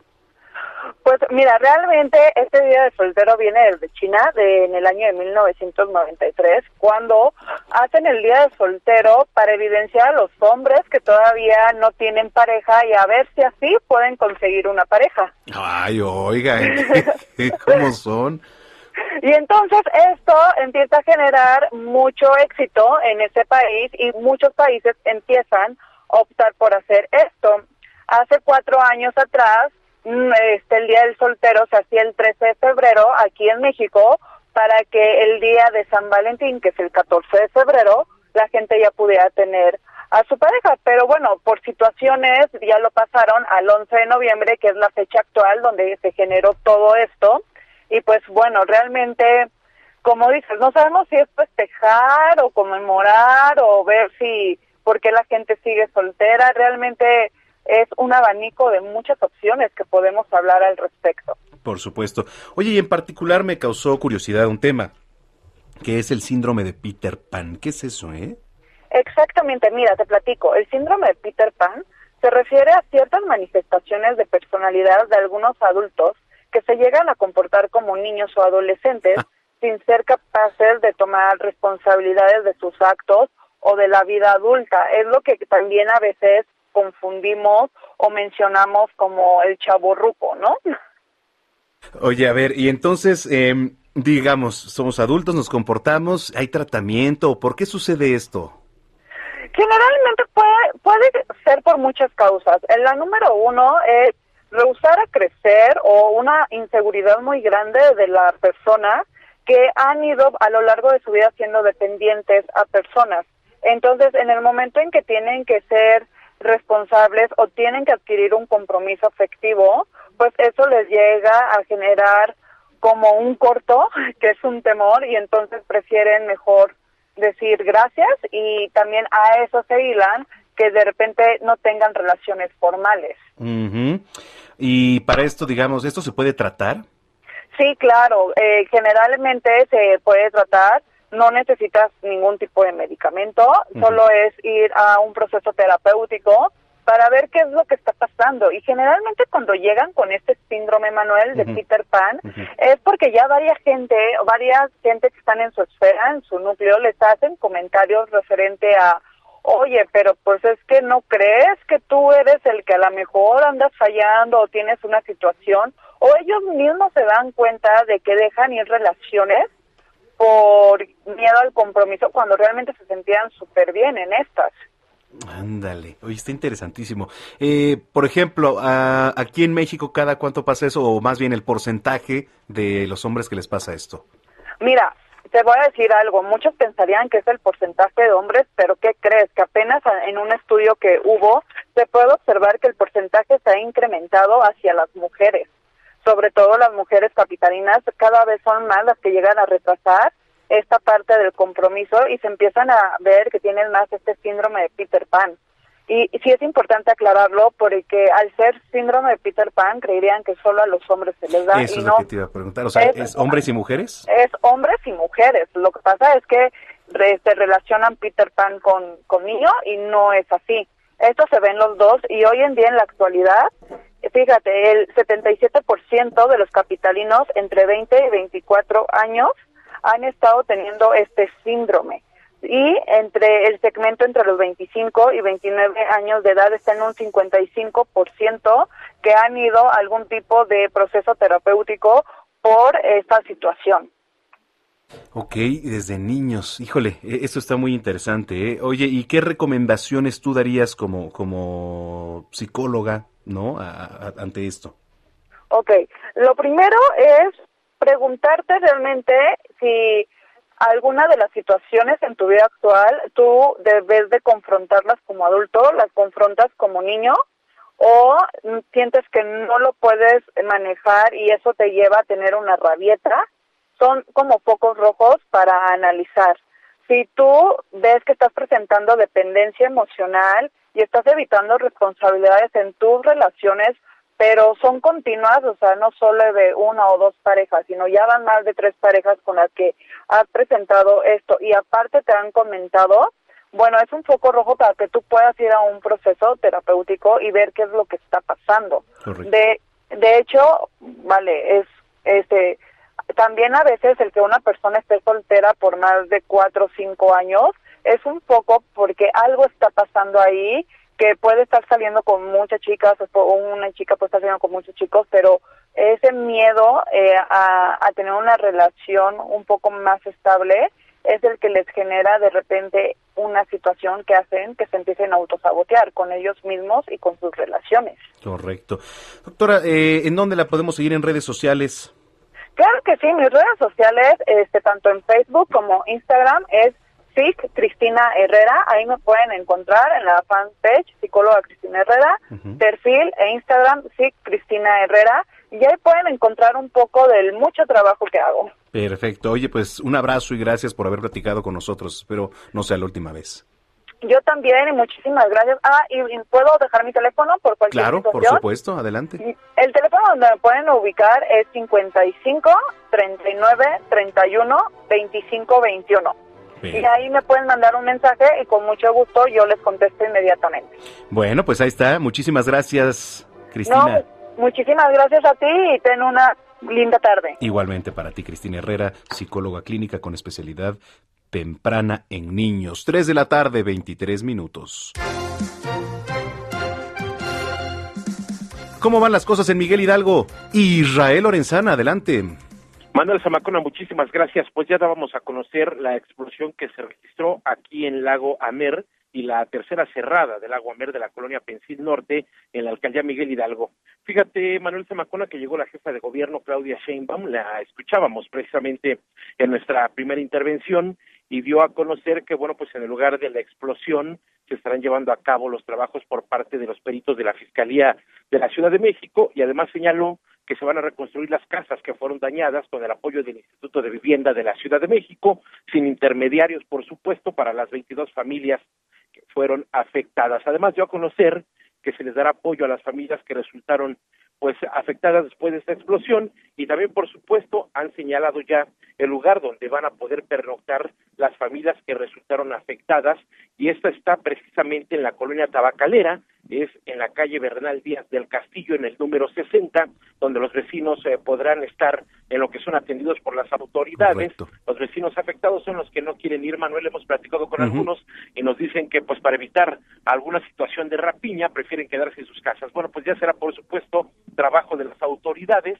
Pues mira, realmente este Día de Soltero viene desde China, de, en el año de 1993, cuando hacen el Día de Soltero para evidenciar a los hombres que todavía no tienen pareja y a ver si así pueden conseguir una pareja. Ay, oiga, ¿cómo son? Y entonces esto empieza a generar mucho éxito en ese país y muchos países empiezan a optar por hacer esto. Hace cuatro años atrás, mm, este, el Día del Soltero se hacía el 13 de febrero aquí en México para que el día de San Valentín, que es el 14 de febrero, la gente ya pudiera tener a su pareja. Pero bueno, por situaciones ya lo pasaron al 11 de noviembre, que es la fecha actual donde se generó todo esto. Y pues bueno, realmente, como dices, no sabemos si es festejar o conmemorar o ver si, por qué la gente sigue soltera. Realmente es un abanico de muchas opciones que podemos hablar al respecto. Por supuesto. Oye, y en particular me causó curiosidad un tema, que es el síndrome de Peter Pan. ¿Qué es eso, eh? Exactamente, mira, te platico. El síndrome de Peter Pan se refiere a ciertas manifestaciones de personalidad de algunos adultos que se llegan a comportar como niños o adolescentes sin ser capaces de tomar responsabilidades de sus actos o de la vida adulta. Es lo que también a veces confundimos o mencionamos como el chaborruco, ¿no? Oye, a ver, y entonces, em, digamos, somos adultos, nos comportamos, ¿hay tratamiento? ¿Por qué sucede esto? Generalmente puede, puede ser por muchas causas. La número uno es rehusar a crecer o una inseguridad muy grande de la persona que han ido a lo largo de su vida siendo dependientes a personas. Entonces, en el momento en que tienen que ser responsables o tienen que adquirir un compromiso afectivo, pues eso les llega a generar como un corto, que es un temor, y entonces prefieren mejor decir gracias y también a eso se hilan que de repente no tengan relaciones formales. Y para esto, digamos, ¿esto se puede tratar? Sí, claro, eh, generalmente se puede tratar, no necesitas ningún tipo de medicamento, solo es ir a un proceso terapéutico para ver qué es lo que está pasando. Y generalmente cuando llegan con este síndrome, Manuel, de. Peter Pan, es porque ya varias gente, varias gente que están en su esfera, en su núcleo, les hacen comentarios referente a, oye, pero pues es que no crees que tú eres el que a lo mejor andas fallando o tienes una situación, o ellos mismos se dan cuenta de que dejan ir relaciones por miedo al compromiso cuando realmente se sentían súper bien en estas. Ándale, oye, está interesantísimo. Eh, por ejemplo, aquí en México, ¿cada cuánto pasa eso? O más bien el porcentaje de los hombres que les pasa esto. Mira, te voy a decir algo, muchos pensarían que es el porcentaje de hombres, pero ¿qué crees? Que apenas en un estudio que hubo se puede observar que el porcentaje se ha incrementado hacia las mujeres, sobre todo las mujeres capitalinas, cada vez son más las que llegan a retrasar esta parte del compromiso y se empiezan a ver que tienen más este síndrome de Peter Pan. Y, sí es importante aclararlo porque al ser síndrome de Peter Pan creerían que solo a los hombres se les da Eso y es no lo que te iba a preguntar. O sea, Es- ¿es hombres y mujeres? es hombres y mujeres. Lo que pasa es que re- se relacionan Peter Pan con, con niño y no es así. Esto se ve en los dos y hoy en día en la actualidad, fíjate, el 77% de los capitalinos entre 20 y 24 años han estado teniendo este síndrome. Y entre el segmento entre los 25 y 29 años de edad está en un 55% que han ido a algún tipo de proceso terapéutico por esta situación. Ok, desde niños. Híjole, e- esto está muy interesante. ¿eh? Oye, ¿y qué recomendaciones tú darías como, como psicóloga, no, A- a- ante esto? Ok, lo primero es preguntarte realmente si alguna de las situaciones en tu vida actual tú debes de confrontarlas como adulto, las confrontas como niño o sientes que no lo puedes manejar y eso te lleva a tener una rabieta, son como focos rojos para analizar. Si tú ves que estás presentando dependencia emocional y estás evitando responsabilidades en tus relaciones, pero son continuas, o sea, no solo de una o dos parejas, sino ya van más de tres parejas con las que has presentado esto y aparte te han comentado, bueno, es un foco rojo para que tú puedas ir a un proceso terapéutico y ver qué es lo que está pasando. De, de hecho, vale, es este también a veces el que una persona esté soltera por más de cuatro o cinco años es un poco porque algo está pasando ahí que puede estar saliendo con muchas chicas o una chica puede estar saliendo con muchos chicos, pero ese miedo eh, a, a tener una relación un poco más estable es el que les genera de repente una situación que hacen que se empiecen a autosabotear con ellos mismos y con sus relaciones. Correcto. Doctora, eh, ¿en dónde la podemos seguir en redes sociales? Claro que sí, mis redes sociales, este, tanto en Facebook como Instagram, es SIC Cristina Herrera. Ahí me pueden encontrar en la fanpage Psicóloga Cristina Herrera, perfil e Instagram SIC Cristina Herrera. Y ahí pueden encontrar un poco del mucho trabajo que hago. Perfecto. Oye, pues un abrazo y gracias por haber platicado con nosotros. Espero no sea la última vez. Yo también y muchísimas gracias. Ah, y, y puedo dejar mi teléfono por cualquier Claro, por situación. supuesto. Adelante. El teléfono donde me pueden ubicar es 55 39 31 25 21. Y ahí me pueden mandar un mensaje y con mucho gusto yo les contesto inmediatamente. Bueno, pues ahí está. Muchísimas gracias, Cristina. No, Muchísimas gracias a ti y ten una linda tarde. Igualmente para ti, Cristina Herrera, psicóloga clínica con especialidad temprana en niños. 3 de la tarde, 23 minutos. ¿Cómo van las cosas en Miguel Hidalgo? Israel Lorenzana, adelante. Manuel Zamacona, muchísimas gracias. Pues ya dábamos a conocer la explosión que se registró aquí en Lago Amer y la tercera cerrada del Lago Amer de la colonia Pensil Norte en la alcaldía Miguel Hidalgo. Fíjate, Manuel Zamacona, que llegó la jefa de gobierno Claudia Sheinbaum, la escuchábamos precisamente en nuestra primera intervención y dio a conocer que, bueno, pues en el lugar de la explosión se estarán llevando a cabo los trabajos por parte de los peritos de la Fiscalía de la Ciudad de México y además señaló que se van a reconstruir las casas que fueron dañadas con el apoyo del Instituto de Vivienda de la Ciudad de México, sin intermediarios, por supuesto, para las 22 familias que fueron afectadas. Además, dio a conocer que se les dará apoyo a las familias que resultaron pues afectadas después de esta explosión y también por supuesto han señalado ya el lugar donde van a poder pernoctar las familias que resultaron afectadas y esta está precisamente en la colonia tabacalera es en la calle Bernal Díaz del Castillo en el número 60 donde los vecinos eh, podrán estar en lo que son atendidos por las autoridades. Los vecinos afectados son los que no quieren ir. Manuel hemos platicado con algunos y nos dicen que pues para evitar alguna situación de rapiña prefieren quedarse en sus casas. Bueno pues ya será por supuesto trabajo de las autoridades,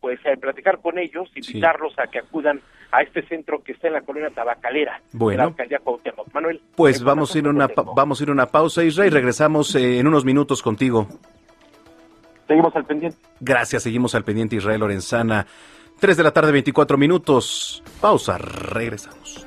pues eh, platicar con ellos, invitarlos a que acudan a este centro que está en la colonia tabacalera Bueno. de la alcaldía Cuauhtémoc. Manuel. Pues vamos a ir a una, pa- vamos a ir a una pausa, Israel, y regresamos eh, en unos minutos contigo. Seguimos al pendiente. Gracias, seguimos al pendiente Israel Lorenzana. 3 de la tarde, 24 minutos. Pausa, regresamos.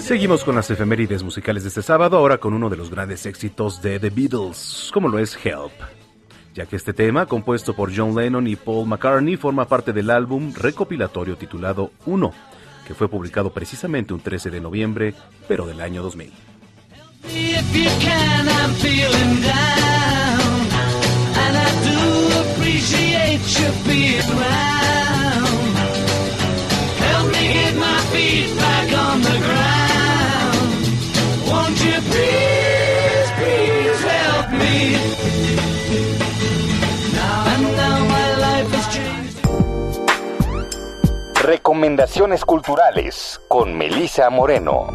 Seguimos con las efemérides musicales de este sábado, ahora con uno de los grandes éxitos de The Beatles, como lo es Help. Ya que este tema, compuesto por John Lennon y Paul McCartney, forma parte del álbum recopilatorio titulado Uno, que fue publicado precisamente un 13 de noviembre, pero del año 2000. Get my feet back on the ground. Won't you please, please help me? Now my life has changed. Recomendaciones culturales con Melisa Moreno.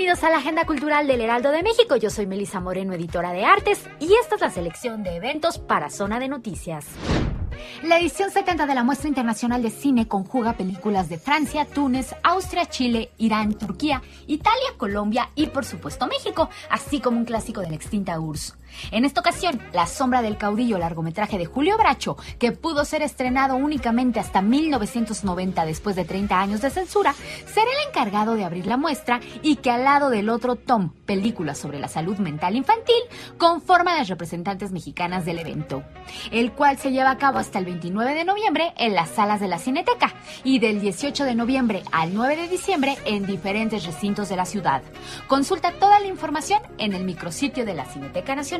Bienvenidos a la Agenda Cultural del Heraldo de México. Yo soy Melisa Moreno, editora de artes, y esta es la selección de eventos para Zona de Noticias. La edición 70 de la Muestra Internacional de Cine conjuga películas de Francia, Túnez, Austria, Chile, Irán, Turquía, Italia, Colombia y por supuesto México, así como un clásico de la extinta URSS. En esta ocasión, La sombra del caudillo, largometraje de Julio Bracho, que pudo ser estrenado únicamente hasta 1990 después de 30 años de censura, será el encargado de abrir la muestra y que al lado del otro Tom, película sobre la salud mental infantil, conforman las representantes mexicanas del evento, el cual se lleva a cabo hasta el 29 de noviembre en las salas de la Cineteca y del 18 de noviembre al 9 de diciembre en diferentes recintos de la ciudad. Consulta toda la información en el micrositio de la Cineteca Nacional.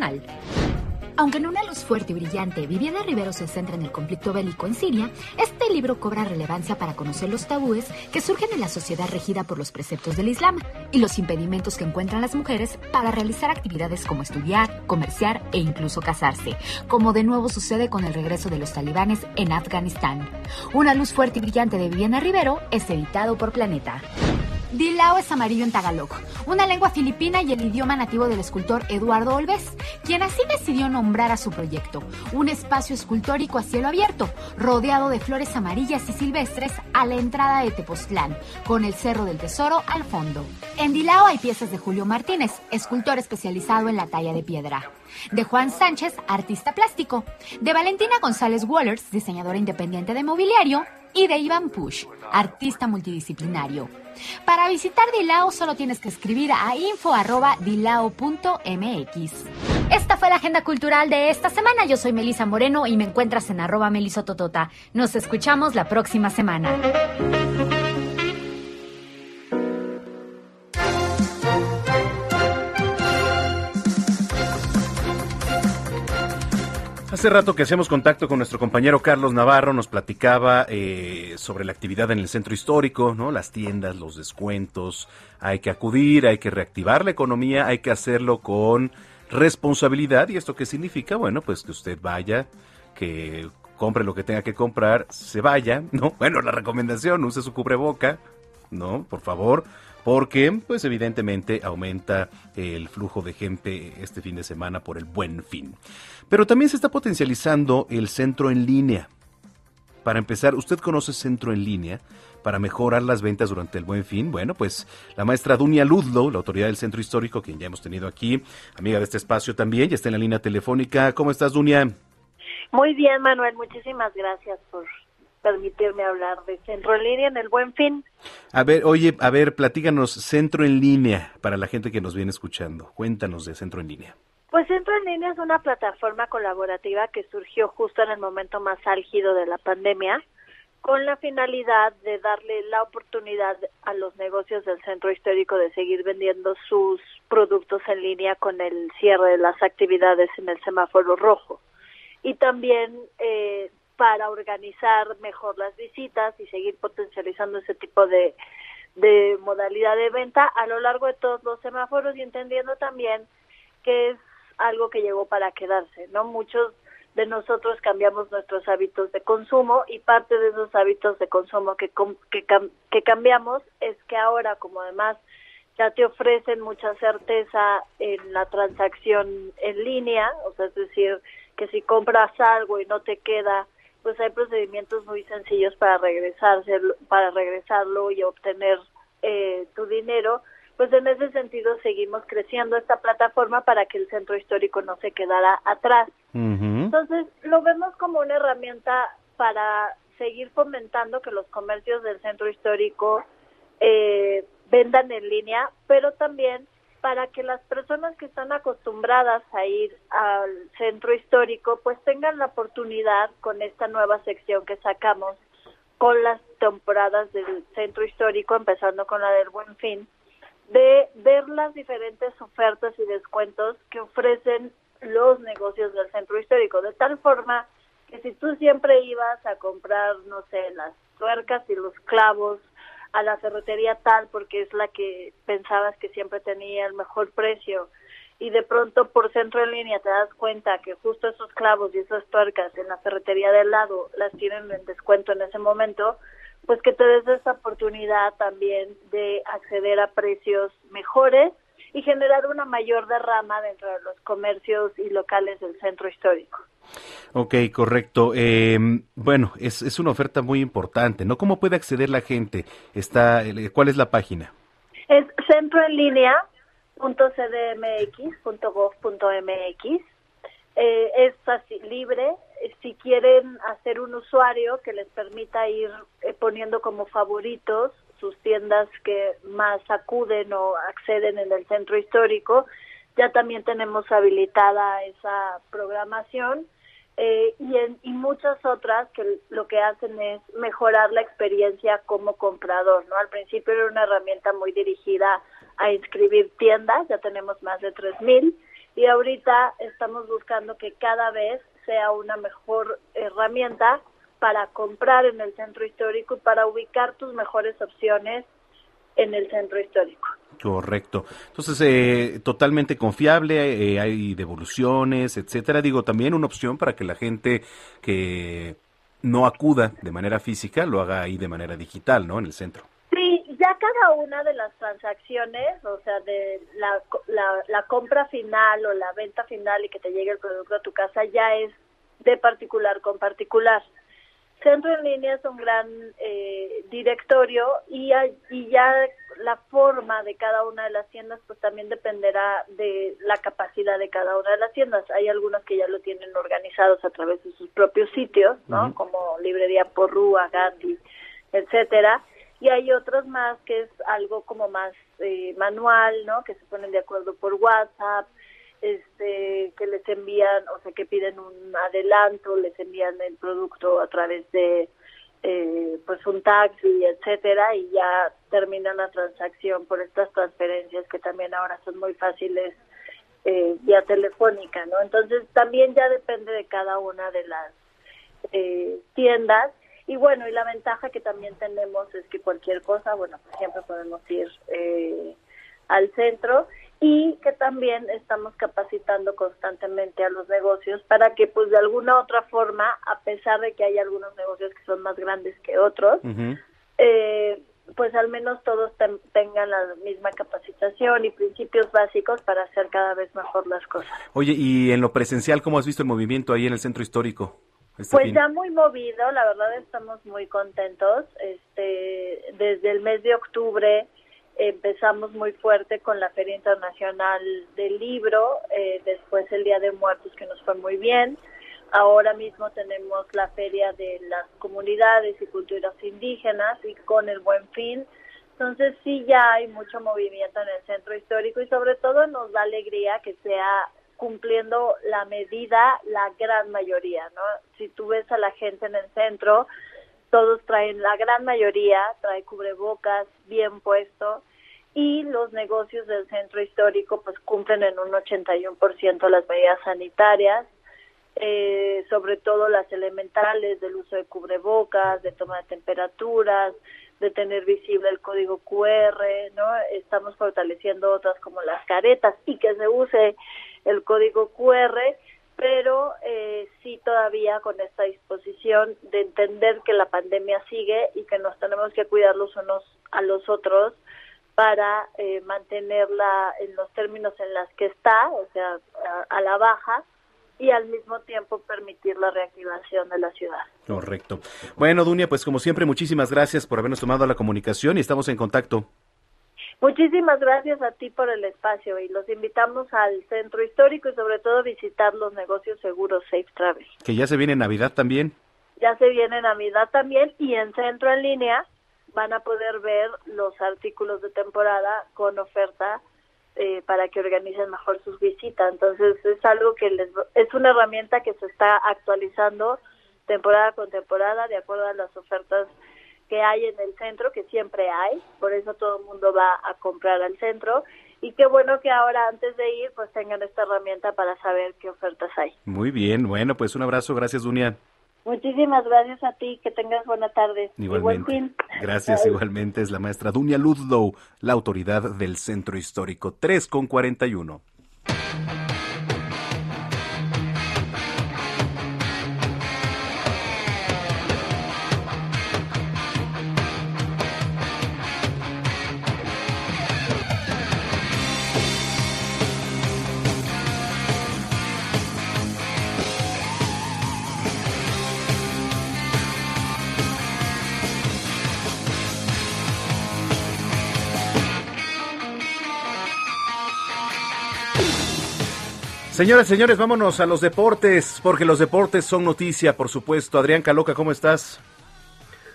Aunque en una luz fuerte y brillante, Viviana Rivero se centra en el conflicto bélico en Siria, este libro cobra relevancia para conocer los tabúes que surgen en la sociedad regida por los preceptos del Islam y los impedimentos que encuentran las mujeres para realizar actividades como estudiar, comerciar e incluso casarse, como de nuevo sucede con el regreso de los talibanes en Afganistán. Una luz fuerte y brillante de Viviana Rivero es editado por Planeta. Dilao es amarillo en Tagalog, una lengua filipina y el idioma nativo del escultor Eduardo Olves, quien así decidió nombrar a su proyecto, un espacio escultórico a cielo abierto, rodeado de flores amarillas y silvestres a la entrada de Tepoztlán, con el Cerro del Tesoro al fondo. En Dilao hay piezas de Julio Martínez, escultor especializado en la talla de piedra. De Juan Sánchez, artista plástico. De Valentina González Wallers, diseñadora independiente de mobiliario. Y de Iván Push, artista multidisciplinario. Para visitar Dilao solo tienes que escribir a info.dilao.mx. Esta fue la agenda cultural de esta semana. Yo soy Melisa Moreno y me encuentras en arroba melisototota. Nos escuchamos la próxima semana. Hace rato que hacemos contacto con nuestro compañero Carlos Navarro, nos platicaba eh, sobre la actividad en el centro histórico, ¿no? Las tiendas, los descuentos, hay que acudir, hay que reactivar la economía, hay que hacerlo con responsabilidad. ¿Y esto qué significa? Bueno, pues que usted vaya, que compre lo que tenga que comprar, se vaya, ¿no? Bueno, la recomendación, use su cubreboca, ¿no? Por favor, porque pues evidentemente aumenta el flujo de gente este fin de semana por el buen fin. Pero también se está potencializando el centro en línea. Para empezar, ¿usted conoce centro en línea? Para mejorar las ventas durante el buen fin, bueno, pues la maestra Dunia Ludlow, la autoridad del centro histórico, quien ya hemos tenido aquí, amiga de este espacio también, ya está en la línea telefónica. ¿Cómo estás, Dunia? Muy bien, Manuel, muchísimas gracias por permitirme hablar de Centro en Línea en el Buen Fin. A ver, oye, a ver, platíganos, Centro en Línea, para la gente que nos viene escuchando. Cuéntanos de Centro en Línea. Pues Centro en Línea es una plataforma colaborativa que surgió justo en el momento más álgido de la pandemia, con la finalidad de darle la oportunidad a los negocios del centro histórico de seguir vendiendo sus productos en línea con el cierre de las actividades en el semáforo rojo. Y también eh, para organizar mejor las visitas y seguir potencializando ese tipo de, modalidad de venta a lo largo de todos los semáforos y entendiendo también que es algo que llegó para quedarse, ¿no? Muchos de nosotros cambiamos nuestros hábitos de consumo y parte de esos hábitos de consumo que, que cambiamos es que ahora, como además ya te ofrecen mucha certeza en la transacción en línea, o sea, es decir, que si compras algo y no te queda pues hay procedimientos muy sencillos para regresarse, para regresarlo y obtener eh, tu dinero, pues en ese sentido seguimos creciendo esta plataforma para que el centro histórico no se quedara atrás. Entonces lo vemos como una herramienta para seguir fomentando que los comercios del centro histórico eh, vendan en línea, pero también para que las personas que están acostumbradas a ir al centro histórico pues tengan la oportunidad con esta nueva sección que sacamos con las temporadas del centro histórico, empezando con la del Buen Fin, de ver las diferentes ofertas y descuentos que ofrecen los negocios del centro histórico, de tal forma que si tú siempre ibas a comprar, no sé, las tuercas y los clavos a la ferretería tal porque es la que pensabas que siempre tenía el mejor precio y de pronto por centro en línea te das cuenta que justo esos clavos y esas tuercas en la ferretería del lado las tienen en descuento en ese momento, pues que te des esa oportunidad también de acceder a precios mejores y generar una mayor derrama dentro de los comercios y locales del centro histórico. Ok, correcto. Eh, bueno, es, es una oferta muy importante, ¿no? ¿Cómo puede acceder la gente? Está, eh, ¿Cuál es la página? Es centroenlinea.cdmx.gov.mx. Eh, es así, libre. Si quieren hacer un usuario que les permita ir eh, poniendo como favoritos sus tiendas que más acuden o acceden en el centro histórico, ya también tenemos habilitada esa programación eh, y, en, y muchas otras que lo que hacen es mejorar la experiencia como comprador, ¿no? Al principio era una herramienta muy dirigida a inscribir tiendas, ya tenemos más de 3.000 y ahorita estamos buscando que cada vez sea una mejor herramienta para comprar en el centro histórico y para ubicar tus mejores opciones en el centro histórico. Correcto. Entonces, eh, totalmente confiable, eh, hay devoluciones, etcétera. Digo, también una opción para que la gente que no acuda de manera física lo haga ahí de manera digital, ¿no? En el centro. Sí, ya cada una de las transacciones, o sea, de la, la, la compra final o la venta final y que te llegue el producto a tu casa, ya es de particular con particular. Centro en línea es un gran eh, directorio y, y ya la forma de cada una de las tiendas pues también dependerá de la capacidad de cada una de las tiendas. Hay algunas que ya lo tienen organizados a través de sus propios sitios, ¿no? Ujú. Como Librería Porrúa, Gandhi, etcétera. Y hay otros más que es algo como más eh, manual, ¿no? Que se ponen de acuerdo por WhatsApp, este, que les envían, o sea, que piden un adelanto, les envían el producto a través de, eh, pues, un taxi, etcétera, y ya terminan la transacción por estas transferencias que también ahora son muy fáciles eh, vía telefónica, ¿no? Entonces también ya depende de cada una de las eh, tiendas y bueno, y la ventaja que también tenemos es que cualquier cosa, bueno, por ejemplo, podemos ir eh, al centro y que también estamos capacitando constantemente a los negocios para que pues de alguna otra forma, a pesar de que hay algunos negocios que son más grandes que otros, eh, pues al menos todos ten- tengan la misma capacitación y principios básicos para hacer cada vez mejor las cosas. Oye, y en lo presencial, ¿cómo has visto el movimiento ahí en el centro histórico? este Pues fin? ya muy movido, la verdad estamos muy contentos. Este, desde el mes de octubre empezamos muy fuerte con la Feria Internacional del Libro, eh, después el Día de Muertos que nos fue muy bien. Ahora mismo tenemos la Feria de las Comunidades y Culturas Indígenas y con el Buen Fin. Entonces sí ya hay mucho movimiento en el centro histórico y sobre todo nos da alegría que sea cumpliendo la medida la gran mayoría, ¿no? Si tú ves a la gente en el centro, todos traen, la gran mayoría trae cubrebocas bien puesto y los negocios del centro histórico pues cumplen en un 81% las medidas sanitarias, eh, sobre todo las elementales del uso de cubrebocas, de toma de temperaturas, de tener visible el código QR, ¿no? Estamos fortaleciendo otras como las caretas y que se use el código QR, pero eh, sí todavía con esta disposición de entender que la pandemia sigue y que nos tenemos que cuidar los unos a los otros para eh, mantenerla en los términos en las que está, o sea, a, a la baja, y al mismo tiempo permitir la reactivación de la ciudad. Correcto. Bueno, Dunia, pues como siempre, muchísimas gracias por habernos tomado la comunicación y estamos en contacto. Muchísimas gracias a ti por el espacio y los invitamos al centro histórico y sobre todo visitar los negocios seguros Safe Travel. Que ya se viene Navidad también. Ya se viene Navidad también y en centro en línea van a poder ver los artículos de temporada con oferta eh, para que organicen mejor sus visitas. Entonces es algo que les es una herramienta que se está actualizando temporada con temporada de acuerdo a las ofertas que hay en el centro, que siempre hay, por eso todo el mundo va a comprar al centro y qué bueno que ahora antes de ir pues tengan esta herramienta para saber qué ofertas hay. Muy bien, bueno, pues un abrazo, gracias Dunia. Muchísimas gracias a ti, que tengas buena tarde buen Igualmente. Gracias, Bye. igualmente es la maestra Dunia Ludlow, la autoridad del centro histórico 3 con 41. Señoras, señores, vámonos a los deportes, porque los deportes son noticia, por supuesto. Adrián Caloca, ¿cómo estás?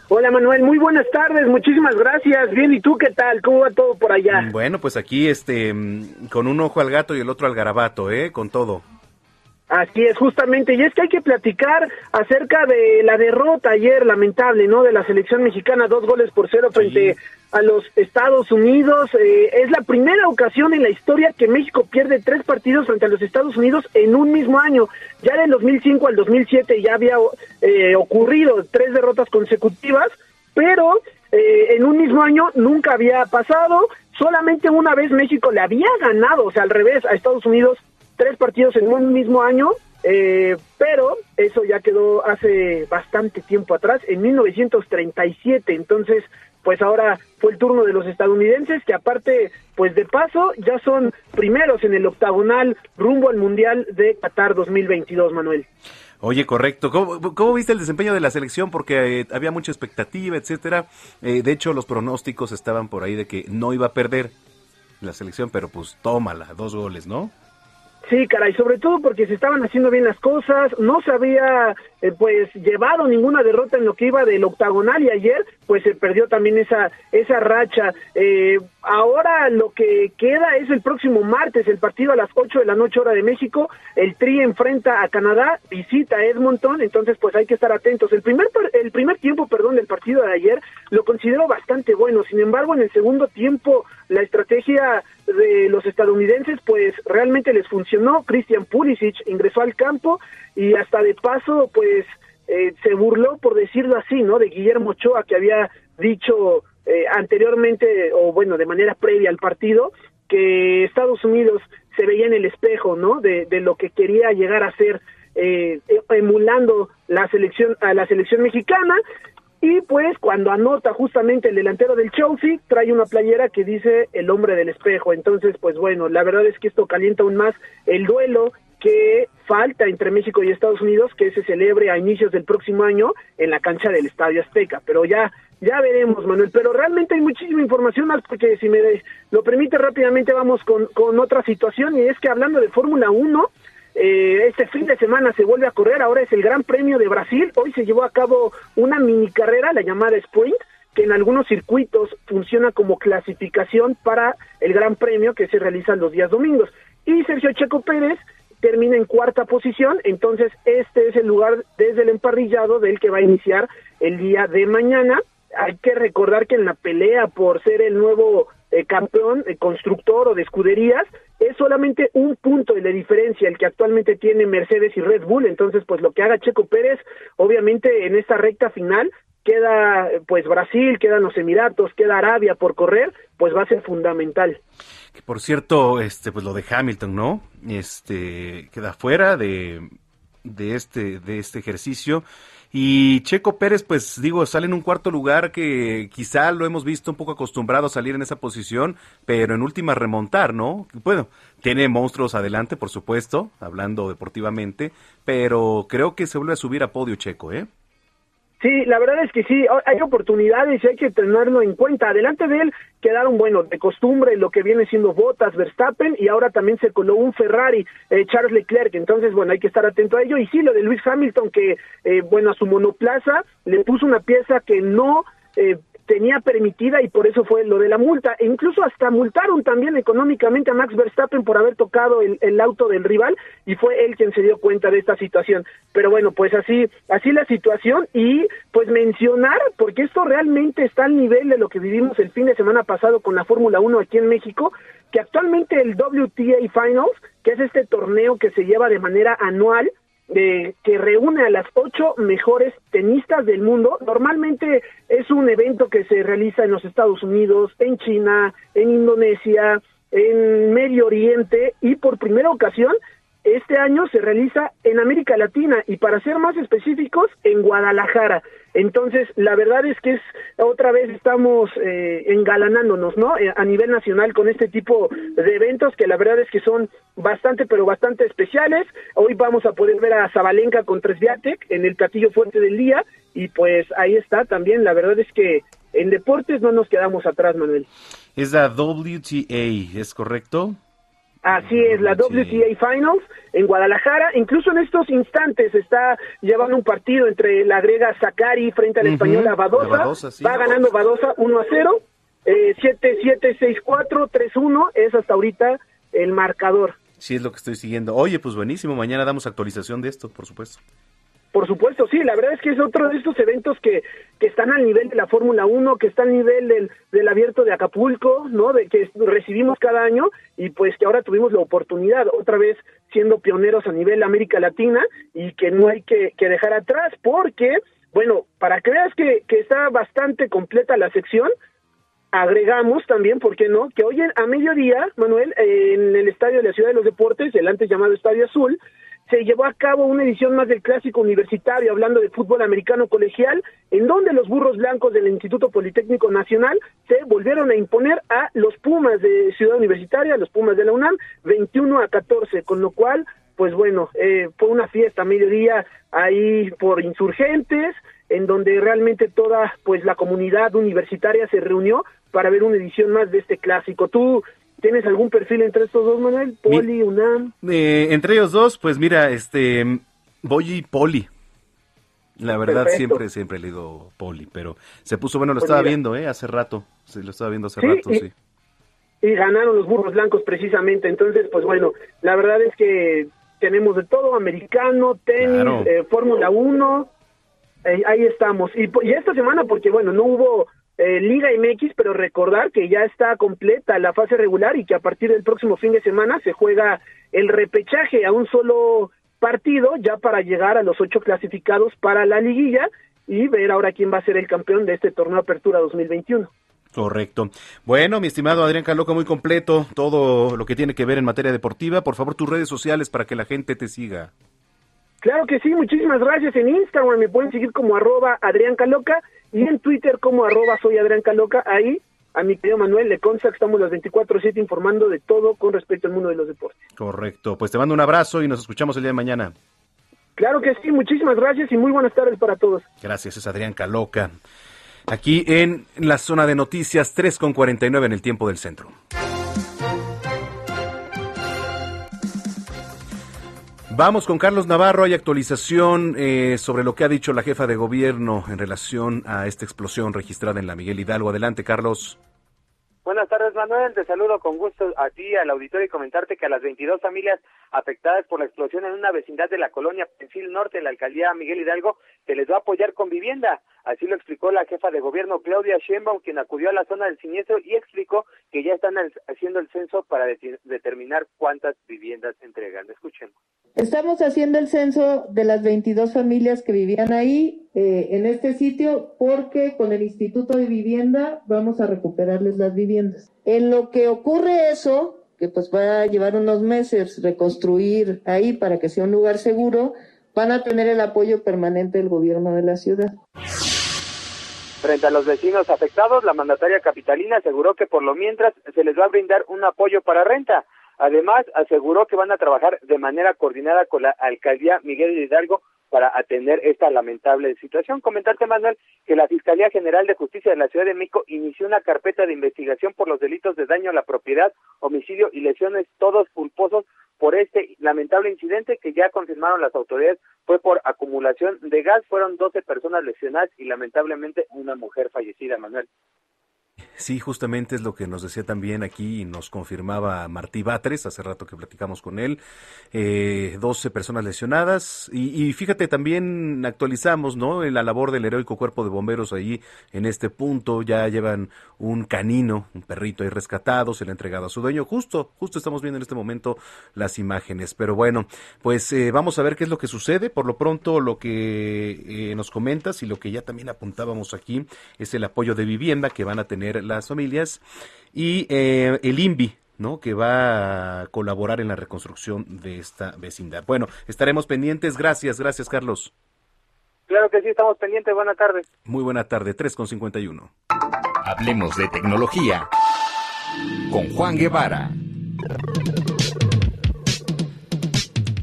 Hola Manuel, muy buenas tardes, muchísimas gracias. Bien, ¿y tú qué tal? ¿Cómo va todo por allá? Bueno, pues aquí este mm, con un ojo al gato y el otro al garabato, ¿eh? Con todo. Así es, justamente. Y es que hay que platicar acerca de la derrota ayer, lamentable, ¿no? De la selección mexicana, dos goles por cero frente a los Estados Unidos. Eh, es la primera ocasión en la historia que México pierde tres partidos frente a los Estados Unidos en un mismo año. Ya del 2005 al 2007 ya había eh, ocurrido tres derrotas consecutivas, pero eh, en un mismo año nunca había pasado. Solamente una vez México le había ganado, o sea, al revés, a Estados Unidos tres partidos en un mismo año, eh, pero eso ya quedó hace bastante tiempo atrás, en 1937. Entonces, pues ahora fue el turno de los estadounidenses, que aparte, pues de paso, ya son primeros en el octagonal rumbo al Mundial de Qatar 2022, Manuel. Oye, correcto. ¿Cómo, viste el desempeño de la selección? Porque eh, había mucha expectativa, etcétera. Eh, de hecho, los pronósticos estaban por ahí de que no iba a perder la selección, pero pues tómala, dos goles, ¿no? Sí, caray, sobre todo porque se estaban haciendo bien las cosas, no se había eh, pues llevado ninguna derrota en lo que iba del octagonal y ayer pues se perdió también esa esa racha. Eh, ahora lo que queda es el próximo martes, el partido a las 8 de la noche hora de México, el Tri enfrenta a Canadá, visita a Edmonton, entonces pues hay que estar atentos. El primer el primer tiempo, perdón, del partido de ayer lo considero bastante bueno, sin embargo en el segundo tiempo la estrategia de los estadounidenses pues realmente les funcionó. Christian Pulisic ingresó al campo y hasta de paso pues eh, se burló por decirlo así, ¿no? De Guillermo Ochoa que había dicho eh, anteriormente o bueno, de manera previa al partido que Estados Unidos se veía en el espejo, ¿no? De, lo que quería llegar a ser eh, emulando la selección a la selección mexicana y pues cuando anota justamente el delantero del Chelsea, trae una playera que dice el hombre del espejo. Entonces, pues bueno, la verdad es que esto calienta aún más el duelo que falta entre México y Estados Unidos, que se celebre a inicios del próximo año en la cancha del Estadio Azteca. Pero ya, ya veremos, Manuel. Pero realmente hay muchísima información porque si me lo permite rápidamente vamos con, con otra situación, y es que hablando de Fórmula 1, eh, este fin de semana se vuelve a correr, ahora es el Gran Premio de Brasil, hoy se llevó a cabo una mini carrera, la llamada Sprint, que en algunos circuitos funciona como clasificación para el Gran Premio que se realiza los días domingos. Y Sergio Checo Pérez termina en cuarta posición, entonces este es el lugar desde el emparrillado del que va a iniciar el día de mañana. Hay que recordar que en la pelea por ser el nuevo eh, campeón, eh, constructor o de escuderías, es solamente un punto de la diferencia el que actualmente tiene Mercedes y Red Bull, entonces pues lo que haga Checo Pérez, obviamente en esta recta final queda pues Brasil, quedan los Emiratos, queda Arabia por correr, pues va a ser fundamental. Que por cierto, este, pues lo de Hamilton, ¿no? Este, queda fuera de, de este, de este ejercicio. Y Checo Pérez, pues digo, sale en un cuarto lugar que quizá lo hemos visto un poco acostumbrado a salir en esa posición, pero en última remontar, ¿no? Bueno, tiene monstruos adelante, por supuesto, hablando deportivamente, pero creo que se vuelve a subir a podio Checo, ¿eh? Sí, la verdad es que sí, hay oportunidades y hay que tenerlo en cuenta. Adelante de él quedaron, bueno, de costumbre lo que viene siendo Bottas, Verstappen y ahora también se coló un Ferrari, eh, Charles Leclerc. Entonces, bueno, hay que estar atento a ello. Y sí, lo de Luis Hamilton, que, eh, bueno, a su monoplaza le puso una pieza que no eh, tenía permitida y por eso fue lo de la multa. E incluso hasta multaron también económicamente a Max Verstappen por haber tocado el, el, auto del rival y fue él quien se dio cuenta de esta situación. Pero bueno, pues así, así la situación y pues mencionar, porque esto realmente está al nivel de lo que vivimos el fin de semana pasado con la Fórmula 1 aquí en México, que actualmente el WTA Finals, que es este torneo que se lleva de manera anual, de, que reúne a las ocho mejores tenistas del mundo. Normalmente es un evento que se realiza en los Estados Unidos, en China, en Indonesia, en Medio Oriente y por primera ocasión este año se realiza en América Latina y para ser más específicos en Guadalajara. Entonces, la verdad es que es otra vez estamos eh, engalanándonos, ¿no? Eh, a nivel nacional con este tipo de eventos que la verdad es que son bastante, pero bastante especiales. Hoy vamos a poder ver a Zabalenka con Tresviatek en el platillo fuerte del día y pues ahí está también. La verdad es que en deportes no nos quedamos atrás, Manuel. Es la WTA, ¿es correcto? Así es, la WTA Finals en Guadalajara. Incluso en estos instantes está llevando un partido entre la griega Sakari frente a la española Badosa. Badosa, sí. Va ganando Badosa 1 a 0. Eh, 7-7-6-4-3-1 es hasta ahorita el marcador. Sí, es lo que estoy siguiendo. Oye, pues buenísimo. Mañana damos actualización de esto, por supuesto. Por supuesto, sí, la verdad es que es otro de estos eventos que, que están al nivel de la Fórmula 1, que está al nivel del, del abierto de Acapulco, ¿no? De que recibimos cada año y pues que ahora tuvimos la oportunidad, otra vez siendo pioneros a nivel América Latina y que no hay que, que dejar atrás porque, bueno, para que veas que, que está bastante completa la sección, agregamos también, ¿por qué no? Que hoy a mediodía, Manuel, en el estadio de la Ciudad de los Deportes, el antes llamado Estadio Azul, se llevó a cabo una edición más del clásico universitario, hablando de fútbol americano colegial, en donde los burros blancos del Instituto Politécnico Nacional se volvieron a imponer a los Pumas de Ciudad Universitaria, los Pumas de la UNAM, 21 a 14, con lo cual, pues bueno, eh, fue una fiesta a mediodía ahí por insurgentes, en donde realmente toda pues la comunidad universitaria se reunió para ver una edición más de este clásico. ¿Tú tienes algún perfil entre estos dos, Manuel? Poli, UNAM. Eh, entre ellos dos, pues mira, este, voy y Poli. La verdad Perfecto. siempre, siempre le digo Poli, pero se puso bueno, lo Pues estaba mira. viendo, ¿eh? Hace rato, sí, lo estaba viendo hace Sí, rato, y- sí. y ganaron los burros blancos precisamente. Entonces, pues bueno, la verdad es que tenemos de todo, americano, tenis, Claro. eh, Fórmula 1, eh, ahí estamos. Y, y esta semana, porque bueno, no hubo eh, Liga MX, pero recordar que ya está completa la fase regular y que a partir del próximo fin de semana se juega el repechaje a un solo partido ya para llegar a los ocho clasificados para la liguilla y ver ahora quién va a ser el campeón de este torneo Apertura 2021. Correcto. Bueno, mi estimado Adrián Caloca, muy completo todo lo que tiene que ver en materia deportiva. Por favor, tus redes sociales para que la gente te siga. Claro que sí, muchísimas gracias. En Instagram me pueden seguir como arroba Adrián Caloca y en Twitter como arroba soy Adrián Caloca. Ahí a mi querido Manuel le consta que estamos las 24-7 informando de todo con respecto al mundo de los deportes. Correcto. Pues te mando un abrazo y nos escuchamos el día de mañana. Claro que sí, muchísimas gracias y muy buenas tardes para todos. Gracias, es Adrián Caloca. Aquí en la zona de noticias 3 con 49 en el tiempo del centro. Vamos con Carlos Navarro. Hay actualización eh, sobre lo que ha dicho la jefa de gobierno en relación a esta explosión registrada en la Miguel Hidalgo. Adelante, Carlos. Buenas tardes, Manuel. Te saludo con gusto a ti, al auditorio y comentarte que a las 22 familias afectadas por la explosión en una vecindad de la colonia Pensil Norte, la alcaldía Miguel Hidalgo, se les va a apoyar con vivienda. Así lo explicó la jefa de gobierno Claudia Sheinbaum, quien acudió a la zona del siniestro y explicó que ya están haciendo el censo para de- determinar cuántas viviendas entregan. Escuchemos. Estamos haciendo el censo de las 22 familias que vivían ahí eh, en este sitio porque con el Instituto de Vivienda vamos a recuperarles las viviendas. En lo que ocurre eso, que pues va a llevar unos meses reconstruir ahí para que sea un lugar seguro, van a tener el apoyo permanente del gobierno de la ciudad. Frente a los vecinos afectados, la mandataria capitalina aseguró que por lo mientras se les va a brindar un apoyo para renta. Además, aseguró que van a trabajar de manera coordinada con la alcaldía Miguel Hidalgo para atender esta lamentable situación. Comentarte, Manuel, que la Fiscalía General de Justicia de la Ciudad de México inició una carpeta de investigación por los delitos de daño a la propiedad, homicidio y lesiones, todos culposos por este lamentable incidente que ya confirmaron las autoridades fue por acumulación de gas. Fueron 12 personas lesionadas y lamentablemente una mujer fallecida, Manuel. Sí, justamente es lo que nos decía también aquí y nos confirmaba Martí Batres, hace rato que platicamos con él, eh, 12 personas lesionadas y, y fíjate también actualizamos, ¿no? La labor del heroico cuerpo de bomberos ahí en este punto, ya llevan un canino, un perrito ahí rescatado, se le ha entregado a su dueño, justo, justo estamos viendo en este momento las imágenes, pero bueno, pues eh, vamos a ver qué es lo que sucede, por lo pronto lo que eh, nos comentas y lo que ya también apuntábamos aquí es el apoyo de vivienda que van a tener las familias y eh, el INVI, ¿no? que va a colaborar en la reconstrucción de esta vecindad. Bueno, estaremos pendientes. Gracias, gracias Carlos. Claro que sí, estamos pendientes. Buenas tardes. Muy buena tarde, 3 con 51. Hablemos de tecnología con Juan Guevara.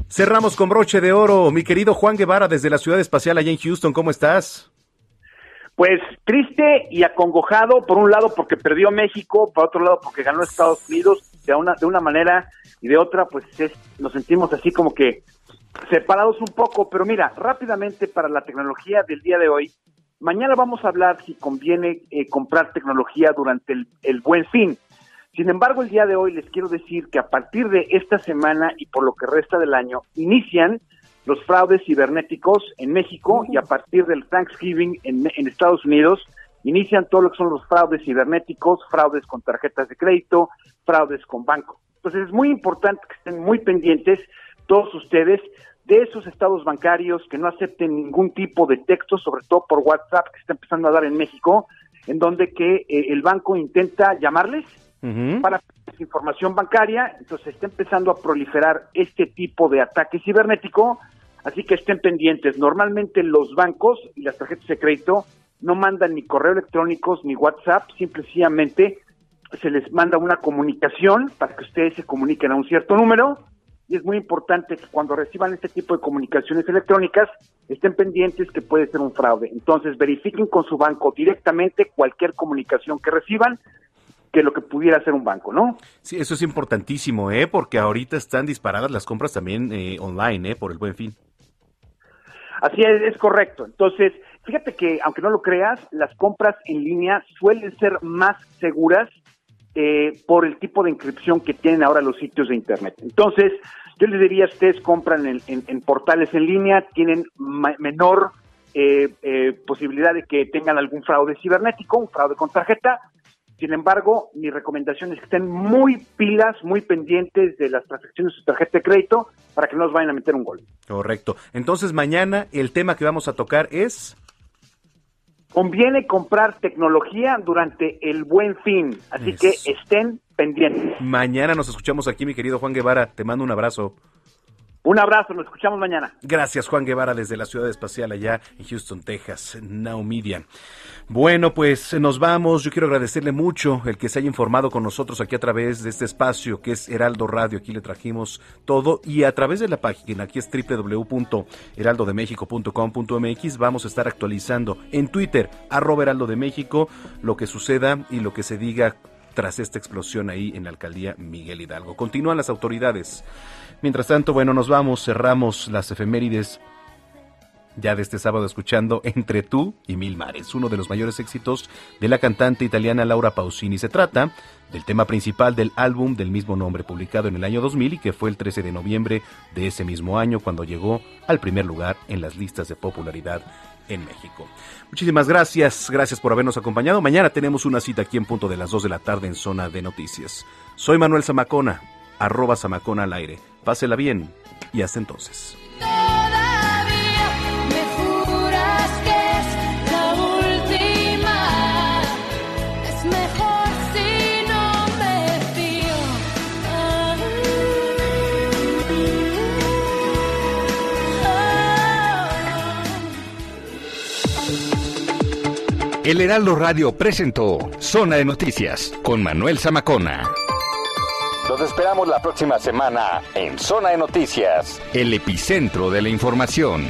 Cerramos con broche de oro. Mi querido Juan Guevara desde la ciudad espacial allá en Houston, ¿cómo estás? Pues triste y acongojado, por un lado porque perdió México, por otro lado porque ganó Estados Unidos, de una, de una manera y de otra, pues es- nos sentimos así como que separados un poco, pero mira, rápidamente para la tecnología del día de hoy, mañana vamos a hablar si conviene eh, comprar tecnología durante el, el buen fin. Sin embargo, el día de hoy les quiero decir que a partir de esta semana y por lo que resta del año, inician los fraudes cibernéticos en México y a partir del Thanksgiving en, en Estados Unidos inician todo lo que son los fraudes cibernéticos, fraudes con tarjetas de crédito, fraudes con banco. Entonces es muy importante que estén muy pendientes todos ustedes de esos estados bancarios que no acepten ningún tipo de texto, sobre todo por WhatsApp que está empezando a dar en México, en donde que eh, el banco intenta llamarles para información bancaria, entonces está empezando a proliferar este tipo de ataque cibernético, así que estén pendientes. Normalmente los bancos y las tarjetas de crédito no mandan ni correo electrónicos ni WhatsApp, simplemente se les manda una comunicación para que ustedes se comuniquen a un cierto número y es muy importante que cuando reciban este tipo de comunicaciones electrónicas estén pendientes que puede ser un fraude. Entonces verifiquen con su banco directamente cualquier comunicación que reciban que lo que pudiera ser un banco, ¿no? Sí, eso es importantísimo, ¿eh? Porque ahorita están disparadas las compras también eh, online, ¿eh? Por el buen fin. Así es, es correcto. Entonces, fíjate que, aunque no lo creas, las compras en línea suelen ser más seguras eh, por el tipo de inscripción que tienen ahora los sitios de Internet. Entonces, yo les diría, ustedes compran en, en- en portales en línea, tienen menor eh, eh, posibilidad de que tengan algún fraude cibernético, un fraude con tarjeta. Sin embargo, mi recomendación es que estén muy pilas, muy pendientes de las transacciones de su tarjeta de crédito para que no nos vayan a meter un gol. Correcto. Entonces mañana el tema que vamos a tocar es... Conviene comprar tecnología durante el buen fin, así que estén pendientes. Mañana nos escuchamos aquí, mi querido Juan Guevara. Te mando un abrazo. Un abrazo, nos escuchamos mañana. Gracias, Juan Guevara, desde la ciudad espacial allá en Houston, Texas, Now Media. Bueno, pues nos vamos. Yo quiero agradecerle mucho el que se haya informado con nosotros aquí a través de este espacio que es Heraldo Radio. Aquí le trajimos todo y a través de la página, aquí es www.heraldodemexico.com.mx, vamos a estar actualizando en Twitter, arroba Heraldo de México, lo que suceda y lo que se diga tras esta explosión ahí en la alcaldía Miguel Hidalgo. Continúan las autoridades. Mientras tanto, bueno, nos vamos, cerramos las efemérides ya de este sábado escuchando Entre tú y Mil Mares, uno de los mayores éxitos de la cantante italiana Laura Pausini. Se trata del tema principal del álbum del mismo nombre publicado en el año 2000 y que fue el 13 de noviembre de ese mismo año cuando llegó al primer lugar en las listas de popularidad en México. Muchísimas gracias, gracias por habernos acompañado. Mañana tenemos una cita aquí en punto de las 2 de la tarde en Zona de Noticias. Soy Manuel Zamacona, arroba Zamacona al aire. Pásela bien y hasta entonces. Me juras que es la última. Es mejor si no me fío. El Heraldo Radio presentó Zona de Noticias con Manuel Zamacona. Los esperamos la próxima semana en Zona de Noticias, el epicentro de la información.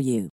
for you.